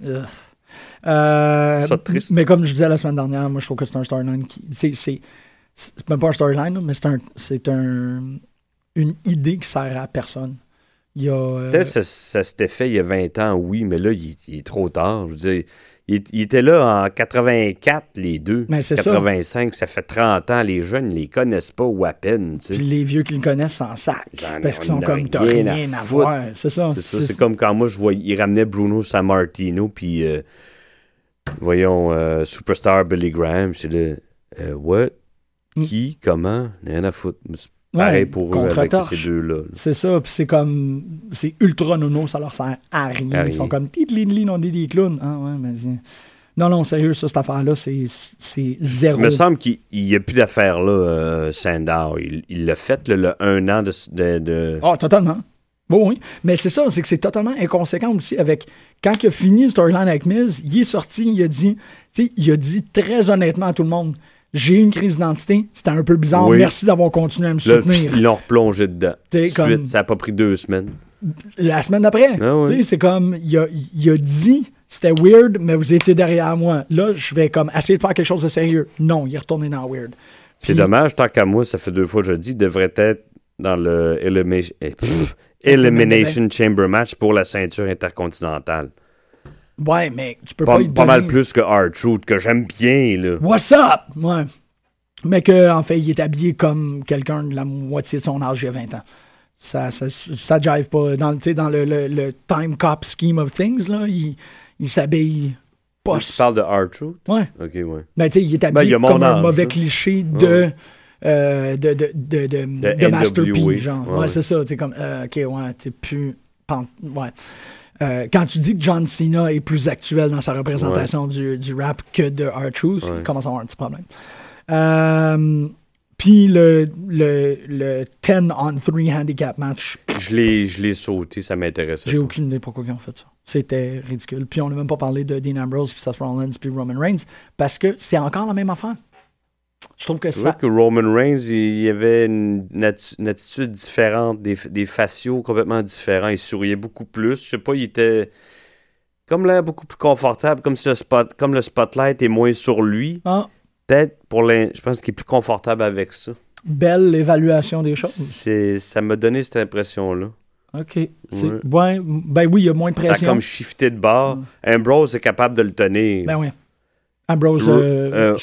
Ugh. Euh, Ça, triste? mais comme je disais la semaine dernière, moi je trouve que c'est un storyline qui. C'est, même pas un storyline, mais c'est, un, c'est un, une idée qui sert à personne. Euh, Peut-être que ça, ça s'était fait il y a 20 ans, oui, mais là, il, il est trop tard. Je veux dire, il, il était là en 84, les deux. Mais c'est ça. 85, ça. fait 30 ans. Les jeunes, ils les connaissent pas ou à peine. tu sais. Puis les vieux qui le connaissent s'en sac. Ai- Parce qu'ils on sont comme t'as rien rien, à à voir. C'est ça. C'est ça. C'est comme quand moi, je vois, il ramenait Bruno Sammartino, puis euh, voyons, euh, Superstar Billy Graham. C'est le euh, what? Mm. Qui? Comment? Rien à foutre. Pareil pour eux avec ces deux-là. là. C'est ça, puis c'est comme. C'est ultra nono, ça leur sert à rien. À Ils sont comme. On dit des clowns. Ah ouais, mais. Non, non, sérieux, ça, cette affaire-là, c'est zéro. Il me semble qu'il n'y a plus d'affaires là, euh, Sandow. Il il l'a fait, là, le un an de. de, de- Ah, totalement. Bon, oui. Mais c'est ça, c'est que c'est totalement inconséquent aussi avec. Quand il a fini le storyline avec Miz, il est sorti, il a dit. Tu sais, il a dit très honnêtement à tout le monde j'ai eu une crise d'identité, c'était un peu bizarre, Oui. merci d'avoir continué à me Là, soutenir. ils l'ont replongé dedans. Comme- ça n'a pas pris deux semaines. La semaine d'après. Ah oui. C'est comme, il a, il a dit, c'était weird, mais vous étiez derrière moi. Là, je vais comme essayer de faire quelque chose de sérieux. Non, il est retourné dans weird. C'est Puis- dommage, tant qu'à moi, ça fait deux fois que je le dis, il devrait être dans le [laughs] Elimination Chamber match pour la ceinture intercontinentale. Ouais, mais tu peux Pas, pas, y pas mal plus que R-Truth, que j'aime bien, là. What's up? Ouais. Mais que, en fait, il est habillé comme quelqu'un de la moitié de son âge il y a 20 ans. Ça, ça, ça jive pas. Dans, le- tu sais, dans le, le, le time cop scheme of things, là, il, il s'habille pas. Tu parles de R-Truth? Ouais. Ok, ouais. Ben, tu sais, il est Ben, habillé mon comme un âge, mauvais là. cliché de, euh, de, de, de, de, de Master P, genre. Ouais, Ouais, ouais. c'est ça. Tu sais, comme, euh, ok, ouais, t'es plus. Ouais. Euh, quand tu dis que John Cena est plus actuel dans sa représentation du, du rap que de R-Truth, Ouais. il commence à avoir un petit problème. Euh, Puis le, le, le 10 on 3 handicap match, Je l'ai, je l'ai sauté, ça m'intéressait. j'ai aucune idée pourquoi ils ont fait ça. C'était ridicule. Puis on n'a même pas parlé de Dean Ambrose, puis Seth Rollins, puis Roman Reigns, parce que c'est encore la même affaire. Je trouve que ça. que Roman Reigns, il y avait une, attitude différente, des, des faciaux complètement différents. Il souriait beaucoup plus. Je sais pas, il était. comme l'air beaucoup plus confortable, comme si le spot, comme le spotlight est moins sur lui. Ah, Peut-être pour l'in- je pense qu'il est plus confortable avec ça. belle évaluation des choses. C'est, ça m'a donné cette impression-là. OK. C'est- Ouais. ben oui, il y a moins de Ça a pression. comme shifté de bord. Ambrose est capable de le tenir. Ben oui. Ambrose, Ro- euh, euh,